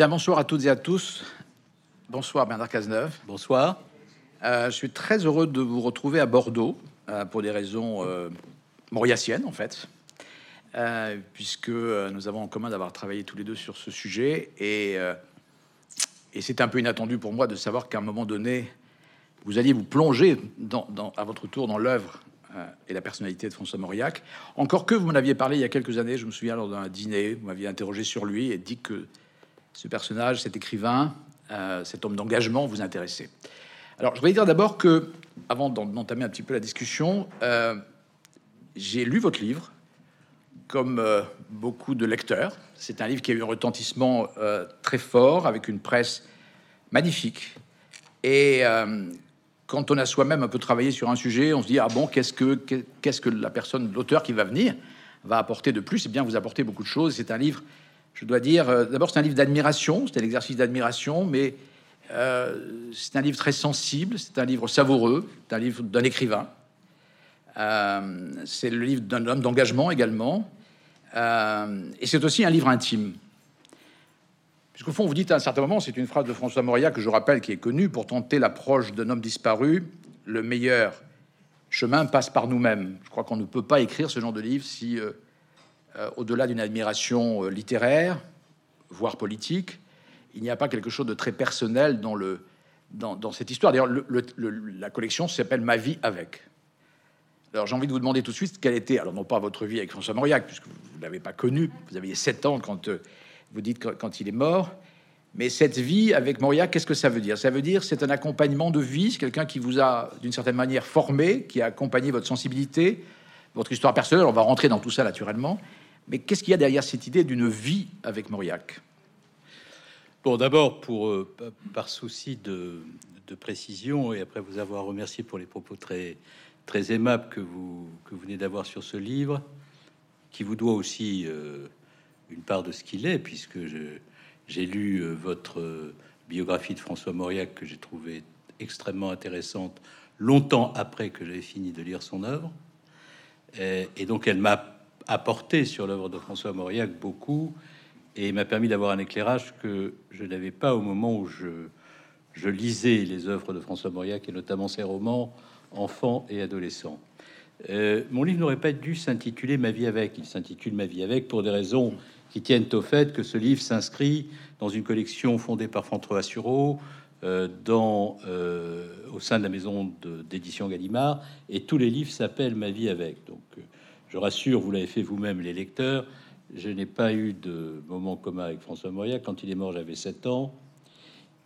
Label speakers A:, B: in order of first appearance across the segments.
A: Bien, bonsoir à toutes et à tous. Bonsoir Bernard Cazeneuve.
B: Bonsoir.
A: Euh, je suis très heureux de vous retrouver à Bordeaux euh, pour des raisons euh, mauriaciennes en fait, euh, puisque nous avons en commun d'avoir travaillé tous les deux sur ce sujet et, et c'est un peu inattendu pour moi de savoir qu'à un moment donné, vous alliez vous plonger dans, dans- à votre tour dans l'œuvre et la personnalité de François Mauriac. Encore que vous m'en aviez parlé il y a quelques années, je me souviens lors d'un dîner, vous m'aviez interrogé sur lui et dit que ce personnage, cet écrivain, euh, cet homme d'engagement vous intéressait. Alors, je voudrais dire d'abord que, avant d'en- d'entamer un petit peu la discussion, euh, j'ai lu votre livre, comme euh, beaucoup de lecteurs. C'est un livre qui a eu un retentissement très fort, avec une presse magnifique. Et quand on a soi-même un peu travaillé sur un sujet, on se dit ah bon, qu'est-ce que qu'est-ce que la personne, l'auteur qui va venir, va apporter de plus? Eh bien, vous apportez beaucoup de choses. C'est un livre, je dois dire, euh, d'abord c'est un livre d'admiration, c'est un exercice d'admiration, mais euh, c'est un livre très sensible, c'est un livre savoureux, c'est un livre d'un écrivain. Euh, c'est le livre d'un homme d'engagement également. Et c'est aussi un livre intime. Puisqu'au fond, vous dites à un certain moment, c'est une phrase de François Mauriac que je rappelle, qui est connue, pour tenter l'approche d'un homme disparu, le meilleur chemin passe par nous-mêmes. Je crois qu'on ne peut pas écrire ce genre de livre si, euh, au-delà d'une admiration euh, littéraire, voire politique, il n'y a pas quelque chose de très personnel dans, le, dans, cette histoire. D'ailleurs, le- le- le- la collection s'appelle Ma vie avec. Alors j'ai envie de vous demander tout de suite quelle était, alors non pas votre vie avec François Mauriac, puisque vous ne l'avez pas connu, vous aviez 7 ans quand euh, vous dites quand, quand il est mort, mais cette vie avec Mauriac, qu'est-ce que ça veut dire? Ça veut dire c'est un accompagnement de vie, c'est quelqu'un qui vous a d'une certaine manière formé, qui a accompagné votre sensibilité, votre histoire personnelle, on va rentrer dans tout ça naturellement, mais qu'est-ce qu'il y a derrière cette idée d'une vie avec Mauriac?
B: Bon, d'abord, euh, pa- par souci de, précision, et après vous avoir remercié pour les propos très, très aimables que vous, que vous venez d'avoir sur ce livre, qui vous doit aussi euh, une part de ce qu'il est, puisque j'ai lu euh, votre biographie de François Mauriac, que j'ai trouvé extrêmement intéressante, longtemps après que j'avais fini de lire son œuvre. Et donc, elle m'a apporté sur l'œuvre de François Mauriac beaucoup et m'a permis d'avoir un éclairage que je n'avais pas au moment où je, lisais les œuvres de François Mauriac et notamment ses romans enfants et adolescents. Euh, mon livre n'aurait pas dû s'intituler Ma vie avec. Il s'intitule Ma vie avec pour des raisons qui tiennent au fait que ce livre s'inscrit dans une collection fondée par François Sureau, euh, euh, au sein de la maison d'édition Gallimard, et tous les livres s'appellent Ma vie avec. Donc, je rassure, vous l'avez fait vous-même, les lecteurs. Je n'ai pas eu de moment commun avec François Mauriac. Quand il est mort, j'avais 7 ans.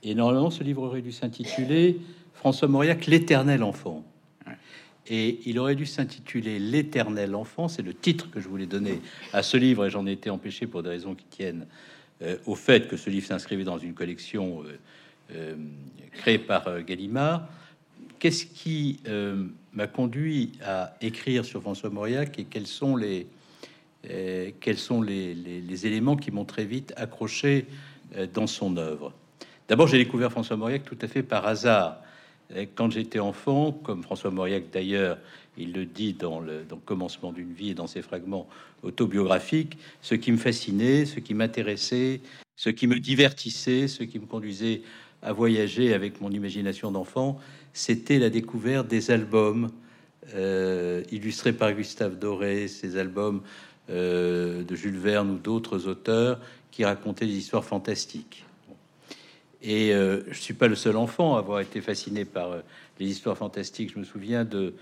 B: Et normalement, ce livre aurait dû s'intituler François Mauriac, l'éternel enfant. Et il aurait dû s'intituler L'éternel enfant. C'est le titre que je voulais donner à ce livre et j'en ai été empêché pour des raisons qui tiennent euh, au fait que ce livre s'inscrivait dans une collection euh, euh, créée par Gallimard. Qu'est-ce qui m'a conduit à écrire sur François Mauriac et quels sont les, euh, quels sont les, les- éléments qui m'ont très vite accroché euh, dans son œuvre D'abord, j'ai découvert François Mauriac tout à fait par hasard. Euh, Quand j'étais enfant, comme François Mauriac d'ailleurs, il le dit dans dans le commencement d'une vie et dans ses fragments autobiographiques, ce qui me fascinait, ce qui m'intéressait, ce qui me divertissait, ce qui me conduisait à voyager avec mon imagination d'enfant, c'était la découverte des albums euh, illustrés par Gustave Doré, ces albums euh, de Jules Verne ou d'autres auteurs qui racontaient des histoires fantastiques. Et euh, je suis pas le seul enfant à avoir été fasciné par les histoires fantastiques. Je me souviens de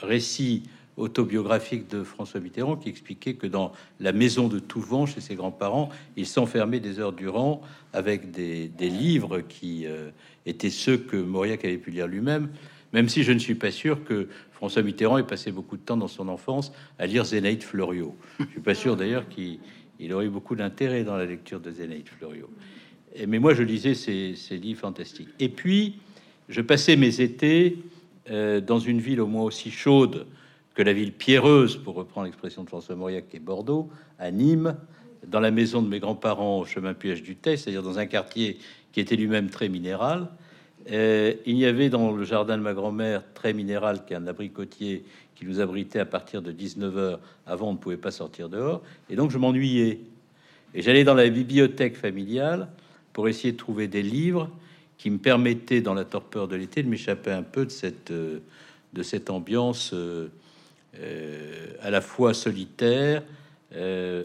B: récits autobiographiques de François Mitterrand qui expliquait que dans la maison de Touvent, chez ses grands-parents, il s'enfermait des heures durant avec des, livres qui euh, étaient ceux que Mauriac avait pu lire lui-même, même si je ne suis pas sûr que François Mitterrand ait passé beaucoup de temps dans son enfance à lire Zénaïde Fleuriot. Je suis pas sûr d'ailleurs qu'il il aurait beaucoup d'intérêt dans la lecture de Zénaïde Fleuriot. Et- mais moi, je lisais ces, ces livres fantastiques. Et puis, je passais mes étés euh, dans une ville au moins aussi chaude que la ville pierreuse, pour reprendre l'expression de François Mauriac, qui est Bordeaux, à Nîmes, dans la maison de mes grands-parents au chemin Puech du Tay, c'est-à-dire dans un quartier qui était lui-même très minéral. Euh, il y avait dans le jardin de ma grand-mère, très minéral, qui est un abricotier qui nous abritait à partir de 19h. Avant, on ne pouvait pas sortir dehors. Et donc, je m'ennuyais. Et j'allais dans la bibliothèque familiale pour essayer de trouver des livres qui me permettaient, dans la torpeur de l'été, de m'échapper un peu de cette, euh, ambiance euh, à la fois solitaire,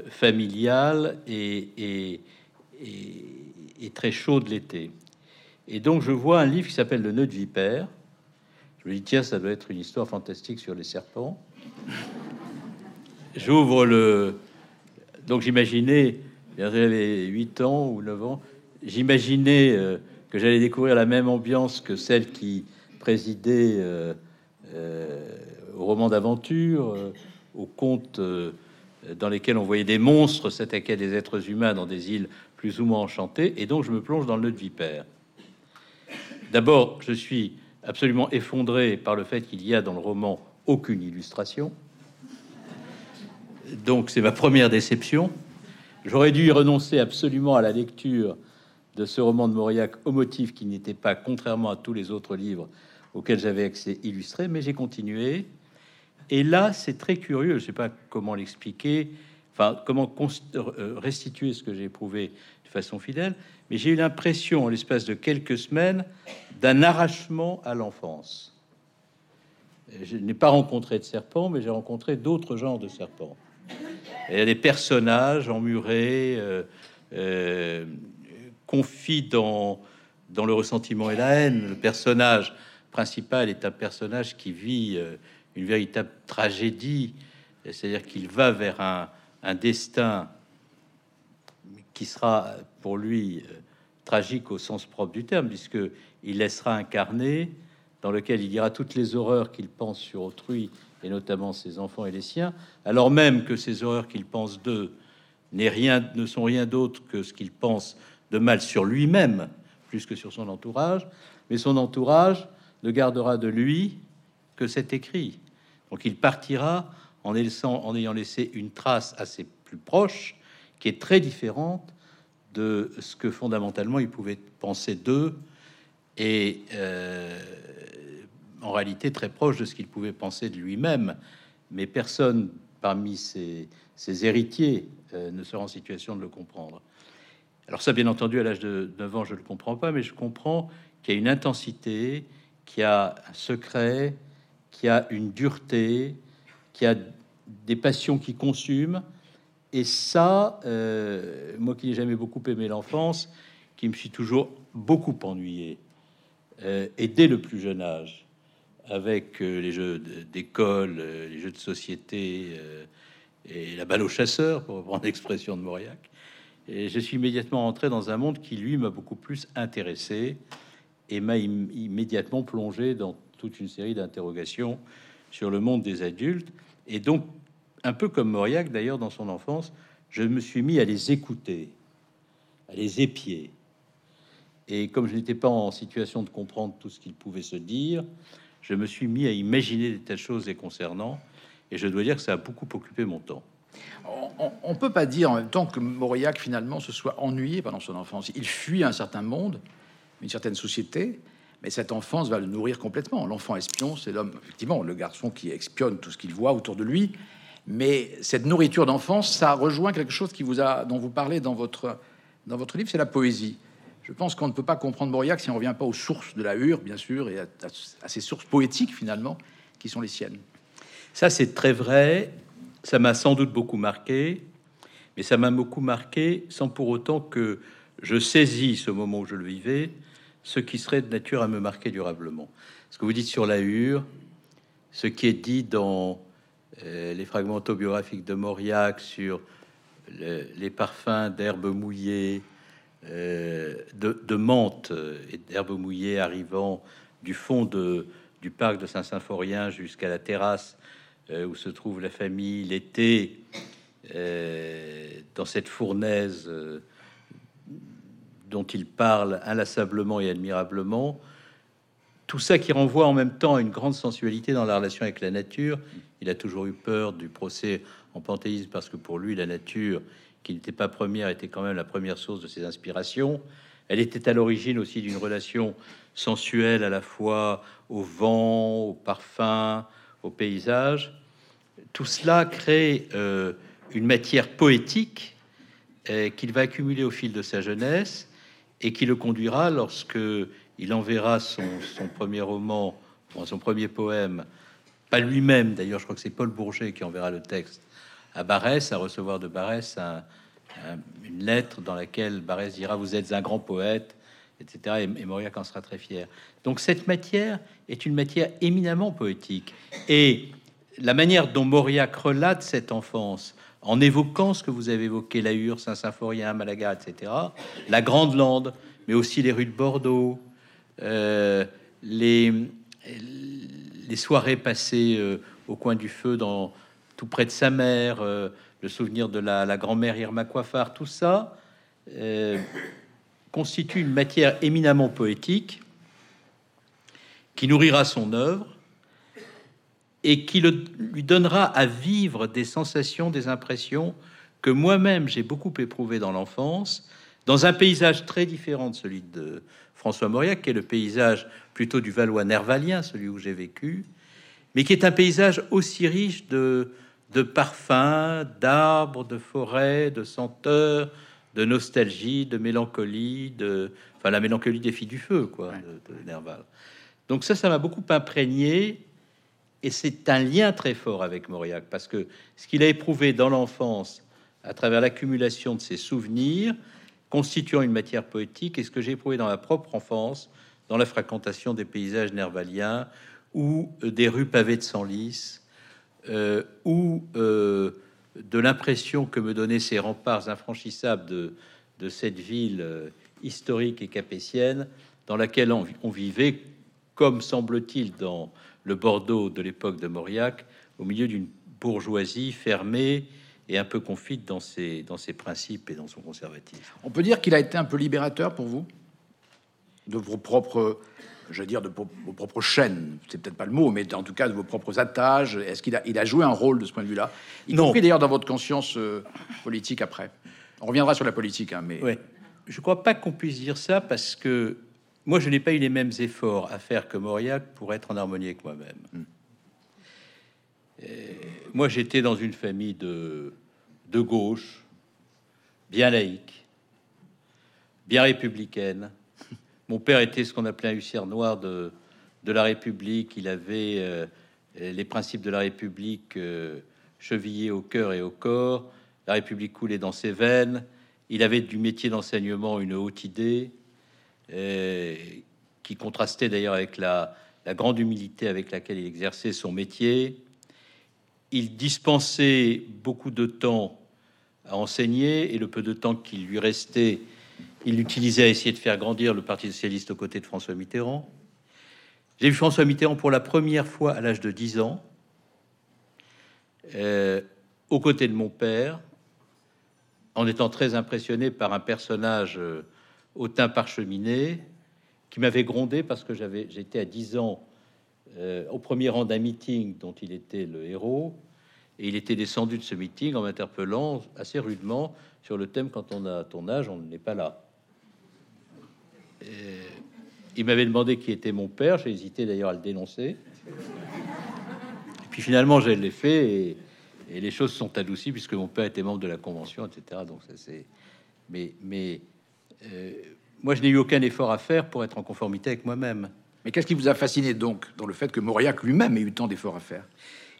B: familiale et, et, très chaude l'été. Et donc je vois un livre qui s'appelle Le nœud de vipère. Je me dis, tiens, ça doit être une histoire fantastique sur les serpents. J'ouvre le. Donc j'imaginais, j'avais 8 ans ou 9 ans, j'imaginais euh, que j'allais découvrir la même ambiance que celle qui présidait euh, euh, au roman d'aventure, aux contes dans lesquels on voyait des monstres s'attaquer à des êtres humains dans des îles plus ou moins enchantées, et donc je me plonge dans le nœud de vipère. D'abord, je suis absolument effondré par le fait qu'il y a dans le roman aucune illustration. Donc c'est ma première déception. J'aurais dû y renoncer absolument à la lecture de ce roman de Mauriac au motif qu'il n'était pas, contrairement à tous les autres livres auxquels j'avais accès illustré, mais j'ai continué. Et là, c'est très curieux, je ne sais pas comment l'expliquer, enfin, comment euh, restituer ce que j'ai éprouvé de façon fidèle, mais j'ai eu l'impression, en l'espace de quelques semaines, d'un arrachement à l'enfance. Je n'ai pas rencontré de serpents, mais j'ai rencontré d'autres genres de serpents. Il y a des personnages emmurés, euh, euh, confie dans, dans le ressentiment et la haine. Le personnage principal est un personnage qui vit euh, une véritable tragédie, c'est-à-dire qu'il va vers un, destin qui sera pour lui euh, tragique au sens propre du terme, puisque il laissera incarner dans lequel il dira toutes les horreurs qu'il pense sur autrui et notamment ses enfants et les siens, alors même que ces horreurs qu'il pense d'eux rien, ne sont rien d'autre que ce qu'il pense de mal sur lui-même plus que sur son entourage, mais son entourage ne gardera de lui que cet écrit. Donc il partira en, ayant laissé une trace assez plus proche, qui est très différente de ce que fondamentalement il pouvait penser d'eux, et euh, en réalité très proche de ce qu'il pouvait penser de lui-même. Mais personne parmi ses, héritiers euh, ne sera en situation de le comprendre. Alors ça, bien entendu, à l'âge de 9 ans, je ne le comprends pas, mais je comprends qu'il y a une intensité, qu'il y a un secret, qu'il y a une dureté, qu'il y a des passions qui consument. Et ça, euh, moi qui n'ai jamais beaucoup aimé l'enfance, qui me suis toujours beaucoup ennuyé, euh, et dès le plus jeune âge, avec euh, les jeux d'école, les jeux de société et la balle au chasseur, pour reprendre l'expression de Mauriac, et je suis immédiatement entré dans un monde qui, lui, m'a beaucoup plus intéressé et m'a immédiatement plongé dans toute une série d'interrogations sur le monde des adultes. Et donc, un peu comme Mauriac, d'ailleurs, dans son enfance, je me suis mis à les écouter, à les épier. Et comme je n'étais pas en situation de comprendre tout ce qu'il pouvait se dire, je me suis mis à imaginer des tas choses les concernant. Et je dois dire que ça a beaucoup occupé mon temps
A: on ne peut pas dire en même temps que Mauriac finalement se soit ennuyé pendant son enfance. Il fuit un certain monde, une certaine société, mais cette enfance va le nourrir complètement. L'enfant espion, c'est l'homme, effectivement, le garçon qui espionne tout ce qu'il voit autour de lui. Mais cette nourriture d'enfance, ça rejoint quelque chose qui vous dont vous parlez dans votre, dans votre livre, c'est la poésie. Je pense qu'on ne peut pas comprendre Mauriac si on ne revient pas aux sources de la Hure, bien sûr, et à, à ces sources poétiques finalement, qui sont les siennes.
B: Ça, c'est très vrai. Ça m'a sans doute beaucoup marqué, mais ça m'a beaucoup marqué sans pour autant que je saisis ce moment où je le vivais, ce qui serait de nature à me marquer durablement. Ce que vous dites sur la hure, ce qui est dit dans euh, les fragments autobiographiques de Mauriac sur les parfums d'herbes mouillées, euh, de, de, menthe et d'herbes mouillées arrivant du fond du parc de Saint-Symphorien jusqu'à la terrasse euh, où se trouve la famille l'été, dans cette fournaise dont il parle inlassablement et admirablement, tout ça qui renvoie en même temps à une grande sensualité dans la relation avec la nature. Il a toujours eu peur du procès en panthéisme parce que pour lui, la nature, qui n'était pas première, était quand même la première source de ses inspirations. Elle était à l'origine aussi d'une relation sensuelle à la fois au vent, au parfum, au paysage. Tout cela crée euh, une matière poétique euh, qu'il va accumuler au fil de sa jeunesse et qui le conduira lorsque il enverra son, premier roman, son premier poème, pas lui-même d'ailleurs, je crois que c'est Paul Bourget qui enverra le texte à Barès, à recevoir de Barès une lettre dans laquelle Barès dira Vous êtes un grand poète, etc. Et, et Mauriac en sera très fier. Donc cette matière est une matière éminemment poétique. Et la manière dont Mauriac relate cette enfance, en évoquant ce que vous avez évoqué, la Hure, Saint-Symphorien, Malaga, etc., la Grande Lande, mais aussi les rues de Bordeaux, euh, les, soirées passées euh, au coin du feu, tout près de sa mère, euh, le souvenir de la, grand-mère Irma Coiffard, tout ça constitue une matière éminemment poétique qui nourrira son œuvre et qui le, lui donnera à vivre des sensations, des impressions que moi-même j'ai beaucoup éprouvé dans l'enfance, dans un paysage très différent de celui de François Mauriac, qui est le paysage plutôt du Valois nervalien, celui où j'ai vécu, mais qui est un paysage aussi riche de, de parfums, d'arbres, de forêts, de senteurs, de nostalgie, de mélancolie, de, enfin la mélancolie des filles du feu, quoi, de, de Nerval. Donc ça, ça m'a beaucoup imprégné, et c'est un lien très fort avec Mauriac, parce que ce qu'il a éprouvé dans l'enfance, à travers l'accumulation de ses souvenirs, constituant une matière poétique, et ce que j'ai éprouvé dans ma propre enfance, dans la fréquentation des paysages nervaliens, ou euh, des rues pavées de senlis, euh, ou euh, de l'impression que me donnaient ces remparts infranchissables de, cette ville historique et capétienne, dans laquelle on vivait, comme semble-t-il dans le Bordeaux de l'époque de Mauriac, au milieu d'une bourgeoisie fermée et un peu confite dans ses, dans ses principes et dans son conservatisme.
A: On peut dire qu'il a été un peu libérateur pour vous? De vos propres, je veux dire, de vos propres chaînes. C'est peut-être pas le mot, mais en tout cas de vos propres attaches. Est-ce qu'il a, il a joué un rôle de ce point de vue-là? Y
B: Non.
A: compris d'ailleurs dans votre conscience euh, politique après. On reviendra sur la politique, hein, mais
B: Ouais. Je crois pas qu'on puisse dire ça parce que moi, je n'ai pas eu les mêmes efforts à faire que Mauriac pour être en harmonie avec moi-même. Et Moi, j'étais dans une famille de, de gauche, bien laïque, bien républicaine. Mon père était ce qu'on appelait un huissière noir de, de la République. Il avait euh, les principes de la République euh, chevillés au cœur et au corps. La République coulait dans ses veines. Il avait du métier d'enseignement une haute idée, euh, qui contrastait d'ailleurs avec la, grande humilité avec laquelle il exerçait son métier. Il dispensait beaucoup de temps à enseigner et le peu de temps qui lui restait, il l'utilisait à essayer de faire grandir le Parti socialiste aux côtés de François Mitterrand. J'ai vu François Mitterrand pour la première fois à l'âge de 10 ans, euh, aux côtés de mon père, en étant très impressionné par un personnage euh, au teint parcheminé qui m'avait grondé parce que j'avais j'étais à 10 ans euh, au premier rang d'un meeting dont il était le héros et il était descendu de ce meeting en m'interpellant assez rudement sur le thème quand on a ton âge on n'est pas là. Il m'avait demandé qui était mon père, j'ai hésité d'ailleurs à le dénoncer. Et puis finalement, je l'ai fait et, et les choses sont adoucies puisque mon père était membre de la convention, etc. Donc ça c'est. Mais mais moi, je n'ai eu aucun effort à faire pour être en conformité avec moi-même.
A: mais qu'est-ce qui vous a fasciné donc dans le fait que Mauriac lui-même ait eu tant d'efforts à faire?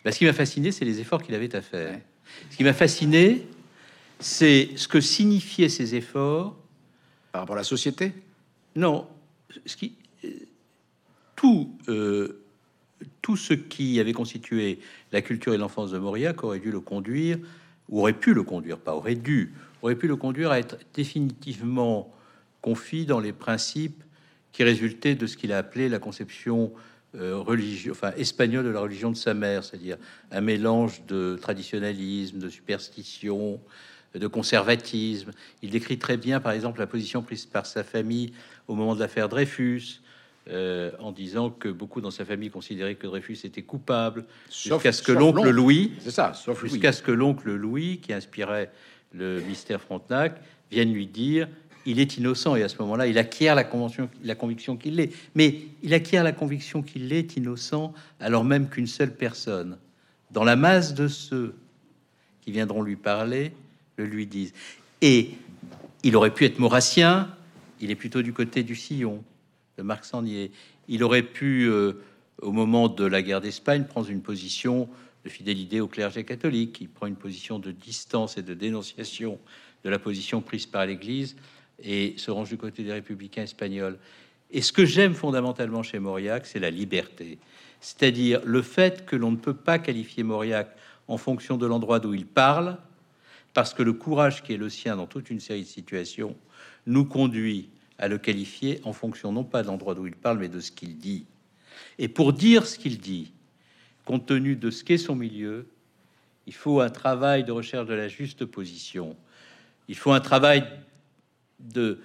B: Bah, ce qui m'a fasciné, c'est les efforts qu'il avait à faire.
A: Ouais.
B: Ce qui m'a fasciné, c'est ce que signifiaient ces efforts.
A: par rapport à la société?
B: Non, ce qui euh, tout euh, tout ce qui avait constitué la culture et l'enfance de Mauriac aurait dû le conduire, ou aurait pu le conduire, pas aurait dû, aurait pu le conduire à être définitivement confit dans les principes qui résultaient de ce qu'il a appelé la conception euh, religieuse, enfin espagnole de la religion de sa mère, c'est-à-dire un mélange de traditionnalisme, de superstition, de conservatisme. Il décrit très bien, par exemple, la position prise par sa famille au moment de l'affaire Dreyfus, euh, en disant que beaucoup dans sa famille considéraient que Dreyfus était coupable, jusqu'à ce que l'oncle. Louis,
A: C'est ça,
B: jusqu'à ce que l'oncle Louis, qui inspirait le mystère Frontenac, vienne lui dire il est innocent. Et à ce moment-là, il acquiert la, conviction qu'il l'est. Mais il acquiert la conviction qu'il est innocent alors même qu'une seule personne, dans la masse de ceux qui viendront lui parler, le lui disent. Et il aurait pu être maurassien, il est plutôt du côté du sillon, de Marc Sangnier. Il aurait pu, euh, au moment de la guerre d'Espagne, prendre une position de fidélité au clergé catholique. Il prend une position de distance et de dénonciation de la position prise par l'Église et se range du côté des républicains espagnols. Et ce que j'aime fondamentalement chez Mauriac, c'est la liberté. C'est-à-dire le fait que l'on ne peut pas qualifier Mauriac en fonction de l'endroit d'où il parle, parce que le courage qui est le sien dans toute une série de situations nous conduit à le qualifier en fonction non pas de l'endroit d'où il parle, mais de ce qu'il dit. Et pour dire ce qu'il dit, compte tenu de ce qu'est son milieu, il faut un travail de recherche de la juste position. Il faut un travail de,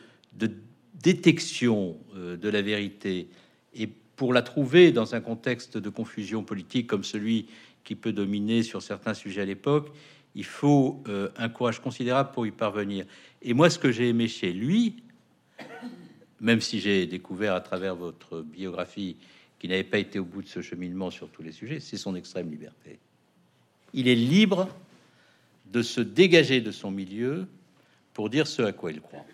B: détection euh, de la vérité. Et pour la trouver dans un contexte de confusion politique comme celui qui peut dominer sur certains sujets à l'époque, il faut euh, un courage considérable pour y parvenir. Et moi, ce que j'ai aimé chez lui, même si j'ai découvert à travers votre biographie qu'il n'avait pas été au bout de ce cheminement sur tous les sujets, c'est son extrême liberté. Il est libre de se dégager de son milieu pour dire ce à quoi il croit.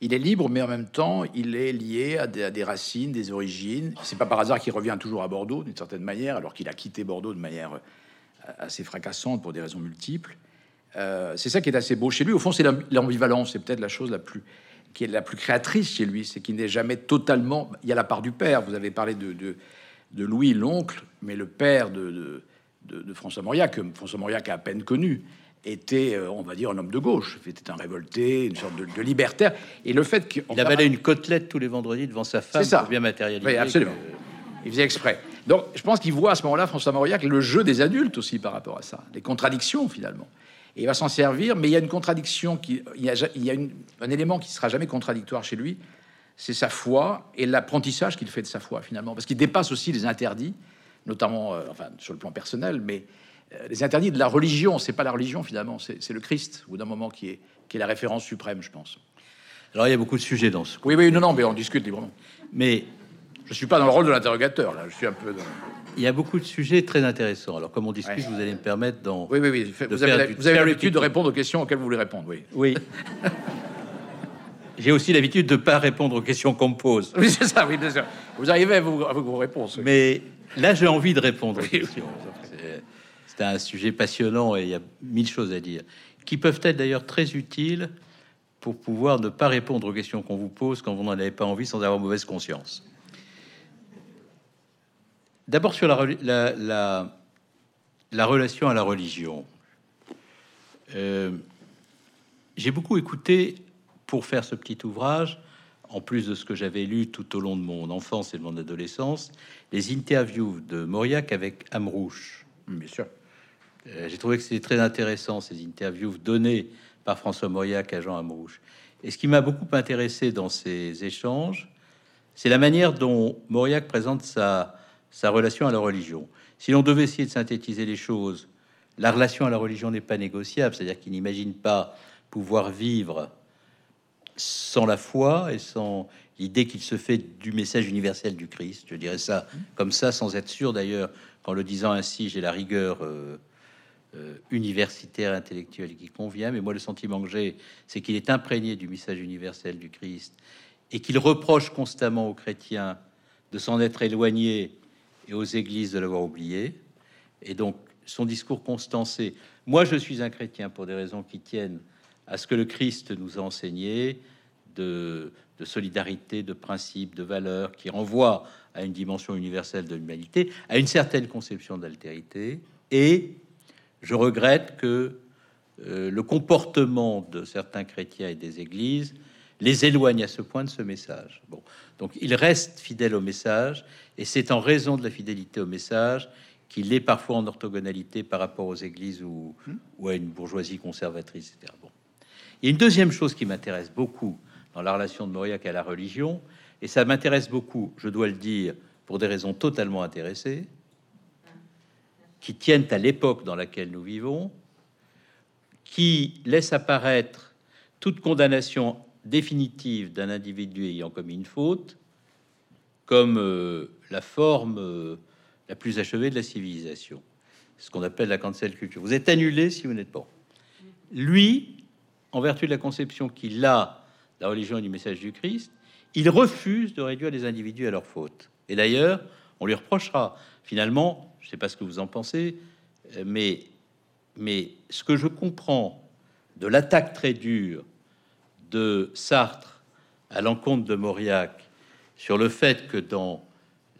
A: Il est libre, mais en même temps, il est lié à des, racines, des origines. C'est pas par hasard qu'il revient toujours à Bordeaux, d'une certaine manière, alors qu'il a quitté Bordeaux de manière euh, assez fracassante pour des raisons multiples. Euh, c'est ça qui est assez beau chez lui. Au fond, c'est l'ambivalence. C'est peut-être la chose la plus qui est la plus créatrice chez lui, c'est qu'il n'est jamais totalement. Il y a la part du père. Vous avez parlé de, de, Louis, l'oncle, mais le père de, de, François Mauriac, que François Mauriac a à peine connu, était, euh, on va dire, un homme de gauche. Était un révolté, une sorte de, libertaire. Et le fait qu'il
B: avalait une côtelette tous les vendredis devant sa femme
A: ça.
B: pour bien matérialiser.
A: Oui, absolument. Il faisait exprès. Donc, je pense qu'il voit à ce moment-là, François Mauriac, le jeu des adultes aussi par rapport à ça, les contradictions finalement. Et il va s'en servir, mais il y a une contradiction, qui, il y a, il y a un élément qui sera jamais contradictoire chez lui, c'est sa foi et l'apprentissage qu'il fait de sa foi finalement, parce qu'il dépasse aussi les interdits, notamment, euh, enfin, sur le plan personnel, mais euh, les interdits de la religion, c'est pas la religion finalement, c'est le Christ, ou d'un moment qui est, qui est la référence suprême, je pense.
B: Alors il y a beaucoup de sujets dans ce.
A: Oui, oui, non, non, mais on discute librement. Mais je suis pas dans le rôle de l'interrogateur là, je suis un peu. Dans...
B: Il y a beaucoup de sujets très intéressants. Alors comme on discute, vous allez me permettre d'en.
A: Oui, oui, oui. Vous avez, vous avez l'habitude de répondre aux questions auxquelles vous voulez répondre, oui.
B: Oui. J'ai aussi l'habitude de pas répondre aux questions qu'on me pose.
A: Oui, c'est ça, oui, bien sûr. Vous arrivez à vos, vos réponses.
B: Mais là, j'ai envie de répondre aux questions. C'est un sujet passionnant et il y a mille choses à dire, qui peuvent être d'ailleurs très utiles pour pouvoir ne pas répondre aux questions qu'on vous pose quand vous n'en avez pas envie sans avoir mauvaise conscience. D'abord sur la, la, la, relation à la religion. Euh, j'ai beaucoup écouté pour faire ce petit ouvrage, en plus de ce que j'avais lu tout au long de mon enfance et de mon adolescence, les interviews de Mauriac avec Amrouche.
A: Bien sûr.
B: Euh, j'ai trouvé que c'était très intéressant ces interviews données par François Mauriac à Jean Amrouche. Et ce qui m'a beaucoup intéressé dans ces échanges, c'est la manière dont Mauriac présente sa, sa relation à la religion. Si l'on devait essayer de synthétiser les choses, la relation à la religion n'est pas négociable, c'est-à-dire qu'il n'imagine pas pouvoir vivre sans la foi et sans l'idée qu'il se fait du message universel du Christ. Je dirais ça comme ça, sans être sûr d'ailleurs, qu'en le disant ainsi, j'ai la rigueur euh, euh, universitaire, intellectuelle qui convient. Mais moi, le sentiment que j'ai, c'est qu'il est imprégné du message universel du Christ et qu'il reproche constamment aux chrétiens de s'en être éloignés et aux églises de l'avoir oublié. Et donc, son discours constant, c'est Moi, je suis un chrétien pour des raisons qui tiennent à ce que le Christ nous a enseigné de, solidarité, de principe, de valeur, qui renvoie à une dimension universelle de l'humanité, à une certaine conception d'altérité. Et je regrette que euh, le comportement de certains chrétiens et des églises les éloigne à ce point de ce message. Bon, donc il reste fidèle au message, et c'est en raison de la fidélité au message qu'il est parfois en orthogonalité par rapport aux églises ou, ou à une bourgeoisie conservatrice, etc. Bon. Il y a une deuxième chose qui m'intéresse beaucoup dans la relation de Mauriac à la religion, et ça m'intéresse beaucoup, je dois le dire, pour des raisons totalement intéressées, qui tiennent à l'époque dans laquelle nous vivons, qui laisse apparaître toute condamnation définitive d'un individu ayant commis une faute comme euh, la forme euh, la plus achevée de la civilisation, ce qu'on appelle la cancel culture. Vous êtes annulé si vous n'êtes pas. Lui, en vertu de la conception qu'il a de la religion et du message du Christ, il refuse de réduire les individus à leur faute. Et d'ailleurs, on lui reprochera. Finalement, je ne sais pas ce que vous en pensez, mais, mais ce que je comprends de l'attaque très dure de Sartre à l'encontre de Mauriac sur le fait que dans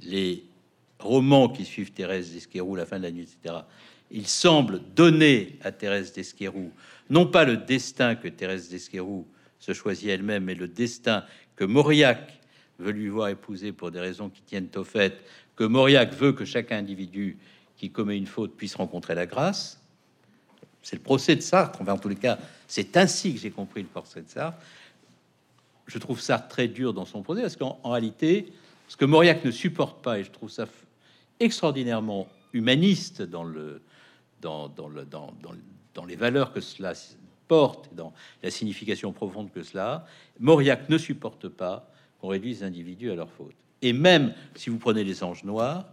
B: les romans qui suivent Thérèse d'Esquerou, La fin de la nuit, etc., il semble donner à Thérèse d'Esquerou non pas le destin que Thérèse d'Esquerou se choisit elle-même, mais le destin que Mauriac veut lui voir épouser pour des raisons qui tiennent au fait que Mauriac veut que chaque individu qui commet une faute puisse rencontrer la grâce. C'est le procès de Sartre. Enfin, en tous les cas, c'est ainsi que j'ai compris le procès de Sartre. Je trouve Sartre très dur dans son procès parce qu'en réalité, ce que Mauriac ne supporte pas, et je trouve ça extraordinairement humaniste dans le dans, dans, le, dans, dans les valeurs que cela porte, dans la signification profonde que cela a, Mauriac ne supporte pas qu'on réduise les individus à leur faute. Et même si vous prenez les anges noirs,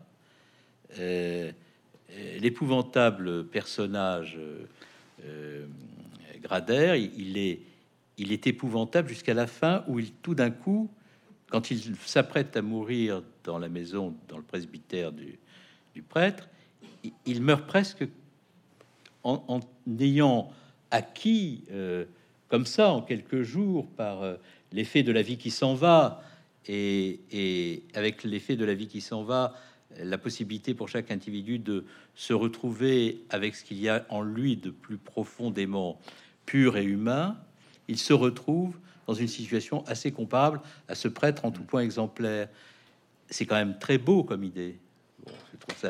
B: euh, l'épouvantable personnage euh, Gradère, il, est, il est épouvantable jusqu'à la fin où il, tout d'un coup, quand il s'apprête à mourir dans la maison, dans le presbytère du, prêtre, il, meurt presque en, ayant acquis euh, comme ça en quelques jours par euh, l'effet de la vie qui s'en va. Et, avec l'effet de la vie qui s'en va, la possibilité pour chaque individu de se retrouver avec ce qu'il y a en lui de plus profondément pur et humain, il se retrouve dans une situation assez comparable à ce prêtre en tout point exemplaire. C'est quand même très beau comme idée.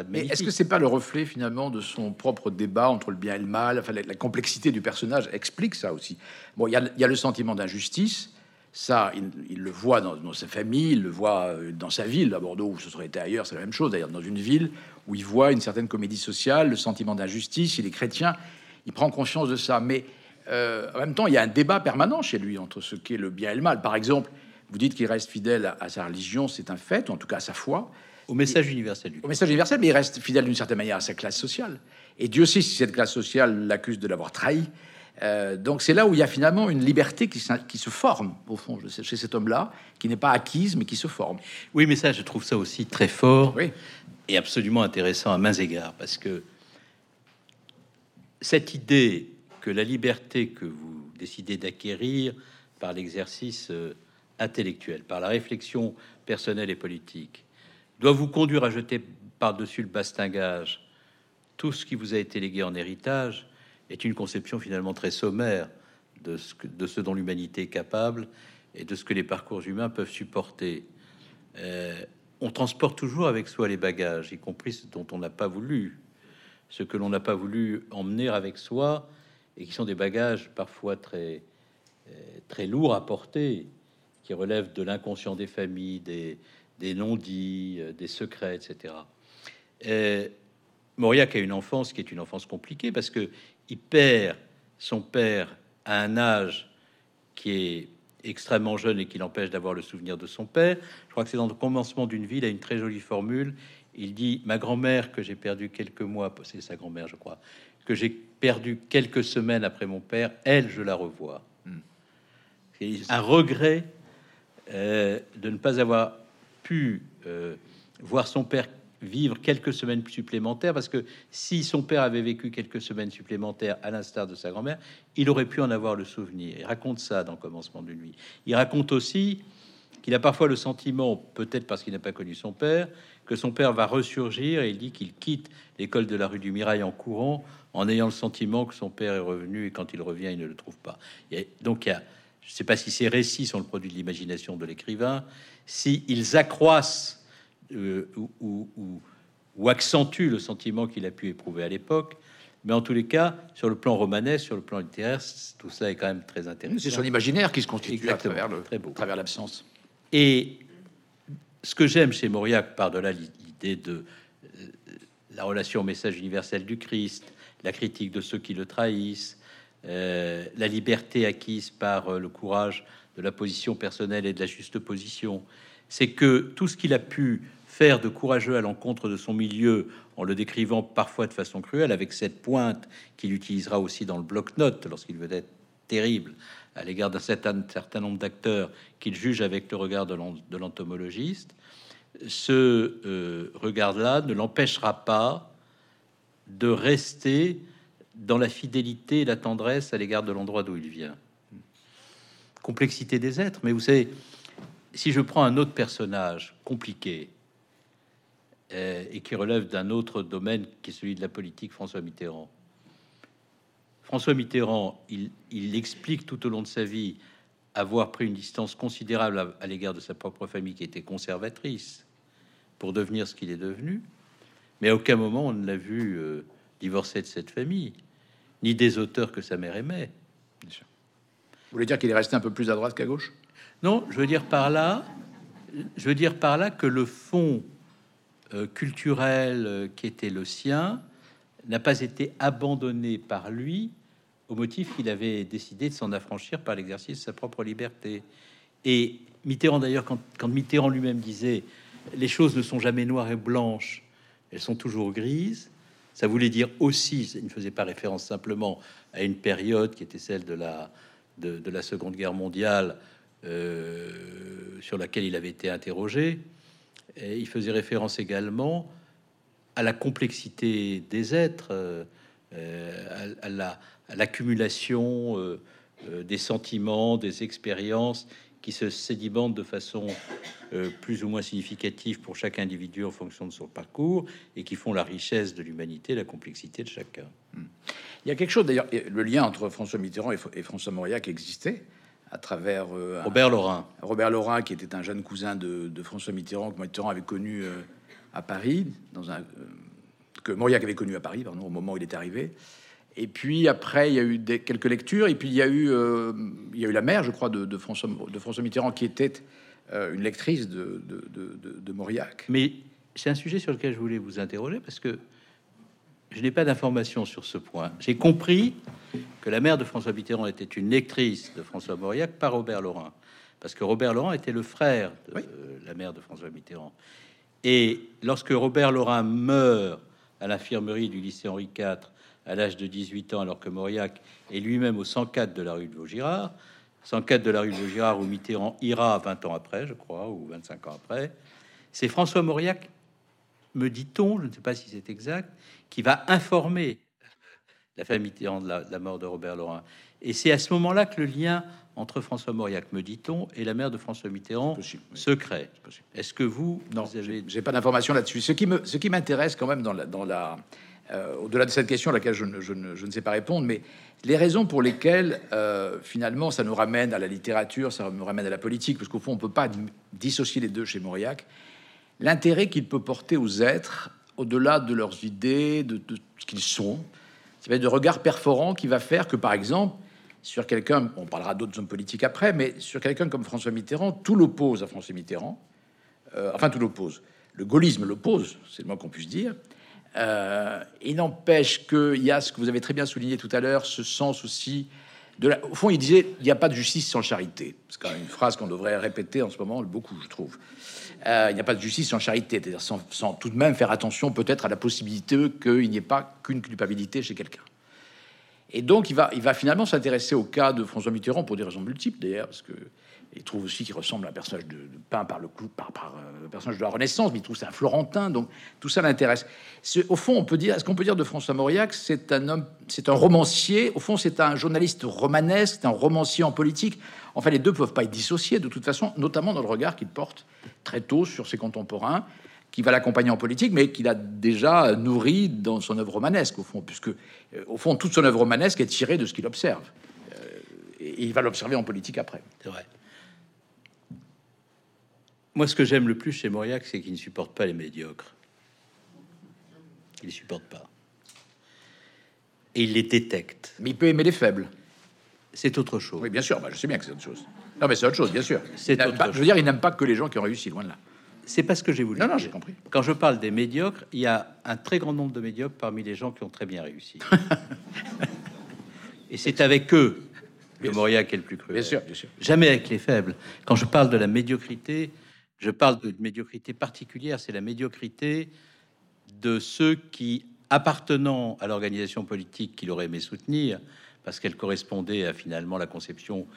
A: Mais est-ce que c'est pas le reflet finalement de son propre débat entre le bien et le mal? Enfin, la, complexité du personnage explique ça aussi. Bon, il y, a, le sentiment d'injustice. Ça, il, le voit dans, sa famille, il le voit euh, dans sa ville, à Bordeaux, où ce serait été ailleurs, c'est la même chose d'ailleurs, dans une ville où il voit une certaine comédie sociale, le sentiment d'injustice, il est chrétien, il prend conscience de ça. Mais euh, en même temps, il y a un débat permanent chez lui entre ce qu'est le bien et le mal. Par exemple, vous dites qu'il reste fidèle à, sa religion, c'est un fait, en tout cas à sa foi.
B: Au message universel.
A: Au message universel, mais il reste fidèle d'une certaine manière à sa classe sociale. Et Dieu sait si cette classe sociale l'accuse de l'avoir trahi. Euh, donc c'est là où il y a finalement une liberté qui, qui se forme, au fond, chez cet homme-là, qui n'est pas acquise, mais qui se forme.
B: Oui, mais ça, je trouve ça aussi très fort et absolument intéressant à mains égards, parce que cette idée que la liberté que vous décidez d'acquérir par l'exercice euh, intellectuel, par la réflexion personnelle et politique, doit vous conduire à jeter par-dessus le bastingage tout ce qui vous a été légué en héritage est une conception finalement très sommaire de ce, que, de ce dont l'humanité est capable et de ce que les parcours humains peuvent supporter. Euh, on transporte toujours avec soi les bagages, y compris ce dont on n'a pas voulu, ce que l'on n'a pas voulu emmener avec soi, et qui sont des bagages parfois très, euh, très lourds à porter, qui relèvent de l'inconscient des familles, des, non-dits, euh, des secrets, etc. Euh, Mauriac a une enfance qui est une enfance compliquée parce que il perd son père à un âge qui est extrêmement jeune et qui l'empêche d'avoir le souvenir de son père. Je crois que c'est dans le commencement d'une vie, il a une très jolie formule. Il dit Ma grand-mère, que j'ai perdu quelques mois, c'est sa grand-mère, je crois, que j'ai perdu quelques semaines après mon père, elle, je la revois. Hmm. Un regret euh, de ne pas avoir pu euh, voir son père vivre quelques semaines supplémentaires, parce que si son père avait vécu quelques semaines supplémentaires, à l'instar de sa grand-mère, il aurait pu en avoir le souvenir. Il raconte ça dans Commencement de nuit. Il raconte aussi qu'il a parfois le sentiment, peut-être parce qu'il n'a pas connu son père, que son père va ressurgir et il dit qu'il quitte l'école de la rue du Mirail en courant, en ayant le sentiment que son père est revenu et quand il revient, il ne le trouve pas. donc il y a, je ne sais pas si ces récits sont le produit de l'imagination de l'écrivain, si accroissent euh, ou, ou, accentuent le sentiment qu'il a pu éprouver à l'époque. Mais en tous les cas, sur le plan romanesque, sur le plan littéraire, tout ça est quand même très intéressant.
A: C'est son imaginaire qui se constitue à travers, le, très beau. travers l'absence.
B: Et ce que j'aime chez Mauriac, par-delà l'idée de euh, la relation au message universel du Christ, la critique de ceux qui le trahissent, euh, la liberté acquise par le courage de la position personnelle et de la juste position, c'est que tout ce qu'il a pu faire de courageux à l'encontre de son milieu, en le décrivant parfois de façon cruelle, avec cette pointe qu'il utilisera aussi dans le bloc-notes lorsqu'il veut être terrible à l'égard d'un certain, nombre d'acteurs qu'il juge avec le regard de l'entomologiste, ce euh, regard-là ne l'empêchera pas de rester dans la fidélité et la tendresse à l'égard de l'endroit d'où il vient. Complexité des êtres, mais vous savez, si je prends un autre personnage compliqué et qui relève d'un autre domaine qui est celui de la politique, François Mitterrand. François Mitterrand, il, explique tout au long de sa vie avoir pris une distance considérable à, l'égard de sa propre famille qui était conservatrice pour devenir ce qu'il est devenu, mais à aucun moment on ne l'a vu euh, divorcer de cette famille, ni des auteurs que sa mère aimait.
A: Bien sûr. Vous voulez dire qu'il est resté un peu plus à droite qu'à gauche?
B: Non, je veux dire par là, je veux dire par là que le fond euh, culturel euh, qui était le sien n'a pas été abandonné par lui au motif qu'il avait décidé de s'en affranchir par l'exercice de sa propre liberté. Et Mitterrand, d'ailleurs, quand, Mitterrand lui-même disait les choses ne sont jamais noires et blanches, elles sont toujours grises, ça voulait dire aussi, il ne faisait pas référence simplement à une période qui était celle de la, de, Seconde Guerre mondiale, euh, sur laquelle il avait été interrogé. Et il faisait référence également à la complexité des êtres, euh, à, la, l'accumulation euh, des sentiments, des expériences qui se sédimentent de façon plus ou moins significative pour chaque individu en fonction de son parcours et qui font la richesse de l'humanité, la complexité de chacun. Hmm.
A: Il y a quelque chose d'ailleurs, le lien entre François Mitterrand et, François Mauriac existait à travers
B: euh, Robert Laurin.
A: Robert Laurin, qui était un jeune cousin de, François Mitterrand, que Mitterrand avait connu euh, à Paris, dans un, euh, que Mauriac avait connu à Paris, pardon, au moment où il est arrivé. Et puis après, il y a eu des, quelques lectures, et puis il y a eu, il y a eu la mère, je crois, de, François, de François Mitterrand, qui était une lectrice de Mauriac.
B: Mais c'est un sujet sur lequel je voulais vous interroger, parce que je n'ai pas d'informations sur ce point. J'ai compris que la mère de François Mitterrand était une lectrice de François Mauriac par Robert Laurent, parce que Robert Laurent était le frère de la mère de François Mitterrand. Et lorsque Robert Laurent meurt à l'infirmerie du lycée Henri IV à l'âge de 18 ans, alors que Mauriac est lui-même au 104 de la rue de Vaugirard, 104 de la rue de Vaugirard où Mitterrand ira 20 ans après, je crois, ou 25 ans après, c'est François Mauriac, me dit-on, je ne sais pas si c'est exact, qui va informer la famille Mitterrand de la, mort de Robert Laurent. Et c'est à ce moment-là que le lien entre François Mauriac, me dit-on, et la mère de François Mitterrand se crée. Est-ce que vous,
A: non, avez... j'ai pas d'informations là-dessus. Ce qui me, ce qui m'intéresse quand même dans la, dans la euh, au-delà de cette question à laquelle je ne, je, ne, je ne, sais pas répondre, mais les raisons pour lesquelles euh, finalement ça nous ramène à la littérature, ça nous ramène à la politique, parce qu'au fond on peut pas dissocier les deux chez Mauriac. L'intérêt qu'il peut porter aux êtres au-delà de leurs idées, de, ce qu'ils sont. C'est de regard perforant qui va faire que, par exemple, sur quelqu'un, on parlera d'autres hommes politiques après, mais sur quelqu'un comme François Mitterrand, tout l'oppose à François Mitterrand. Euh, enfin, tout l'oppose. Le gaullisme l'oppose, c'est le moins qu'on puisse dire. Euh, il n'empêche qu'il y a ce que vous avez très bien souligné tout à l'heure, ce sens aussi Au fond, il disait il n'y a pas de justice sans charité. C'est quand même une phrase qu'on devrait répéter en ce moment beaucoup, je trouve. Euh, il n'y a pas de justice sans charité, c'est-à-dire sans, tout de même faire attention peut-être à la possibilité qu'il n'y ait pas qu'une culpabilité chez quelqu'un. Et donc il va, il va finalement s'intéresser au cas de François Mitterrand pour des raisons multiples d'ailleurs, parce que il trouve aussi qu'il ressemble à un personnage de, peint par le clou, par, euh, personnage de la Renaissance, mais il trouve c'est un Florentin, donc tout ça l'intéresse. Au fond, on peut dire, est-ce qu'on peut dire de François Mauriac, c'est un homme, c'est un romancier? Au fond, c'est un journaliste romanesque, c'est un romancier en politique. Enfin, les deux peuvent pas être dissociés de toute façon, notamment dans le regard qu'il porte très tôt sur ses contemporains, qui va l'accompagner en politique, mais qu'il a déjà nourri dans son œuvre romanesque, au fond, puisque, euh, au fond, toute son œuvre romanesque est tirée de ce qu'il observe. Euh, et il va l'observer en politique après.
B: C'est vrai. Moi, ce que j'aime le plus chez Mauriac, c'est qu'il ne supporte pas les médiocres. Il ne supporte pas. Et il les détecte.
A: Mais il peut aimer les faibles.
B: C'est autre chose.
A: Oui, bien sûr. Bah, je sais bien que c'est autre chose. Non, mais c'est autre chose, bien sûr. C'est je veux dire, il n'aime pas que les gens qui ont réussi, loin de là.
B: C'est pas ce que j'ai voulu.
A: Non, non, j'ai compris.
B: Quand je parle des médiocres, il y a un très grand nombre de médiocres parmi les gens qui ont très bien réussi. Et c'est avec eux que Mauriac est le plus cruel.
A: Bien sûr, bien sûr.
B: Jamais avec les faibles. Quand je parle de la médiocrité, je parle de médiocrité particulière, c'est la médiocrité de ceux qui, appartenant à l'organisation politique qu'il aurait aimé soutenir, parce qu'elle correspondait à finalement la conception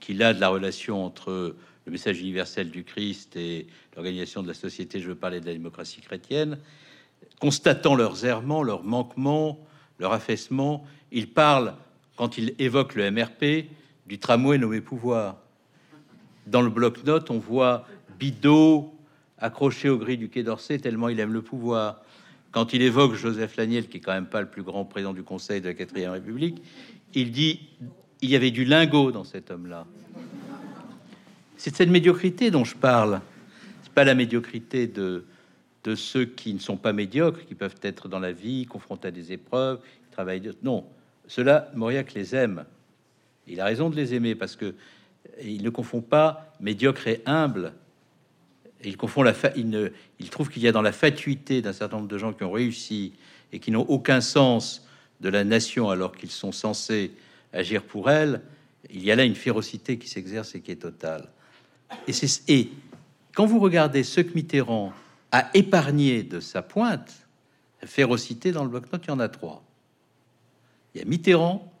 B: qu'il a de la relation entre le message universel du Christ et l'organisation de la société, je veux parler de la démocratie chrétienne, constatant leurs errements, leurs manquements, leur affaissement, il parle, quand il évoque le MRP, du tramway nommé pouvoir. Dans le bloc-notes, on voit Bidot accroché au gris du Quai d'Orsay tellement il aime le pouvoir. Quand il évoque Joseph Laniel, qui est quand même pas le plus grand président du Conseil de la quatrième République, il dit il y avait du lingot dans cet homme-là. C'est cette médiocrité dont je parle. C'est pas la médiocrité de, ceux qui ne sont pas médiocres, qui peuvent être dans la vie, confrontés à des épreuves, qui travaillent. Non, cela, Mauriac les aime. Il a raison de les aimer parce que il ne confond pas médiocre et humble. Il confond la il, ne... il trouve qu'il y a dans la fatuité d'un certain nombre de gens qui ont réussi et qui n'ont aucun sens de la nation alors qu'ils sont censés agir pour elle. Il y a là une férocité qui s'exerce et qui est totale. Et, quand vous regardez ce que Mitterrand a épargné de sa pointe, férocité dans le bloc-notes, il y en a trois. Il y a Mitterrand,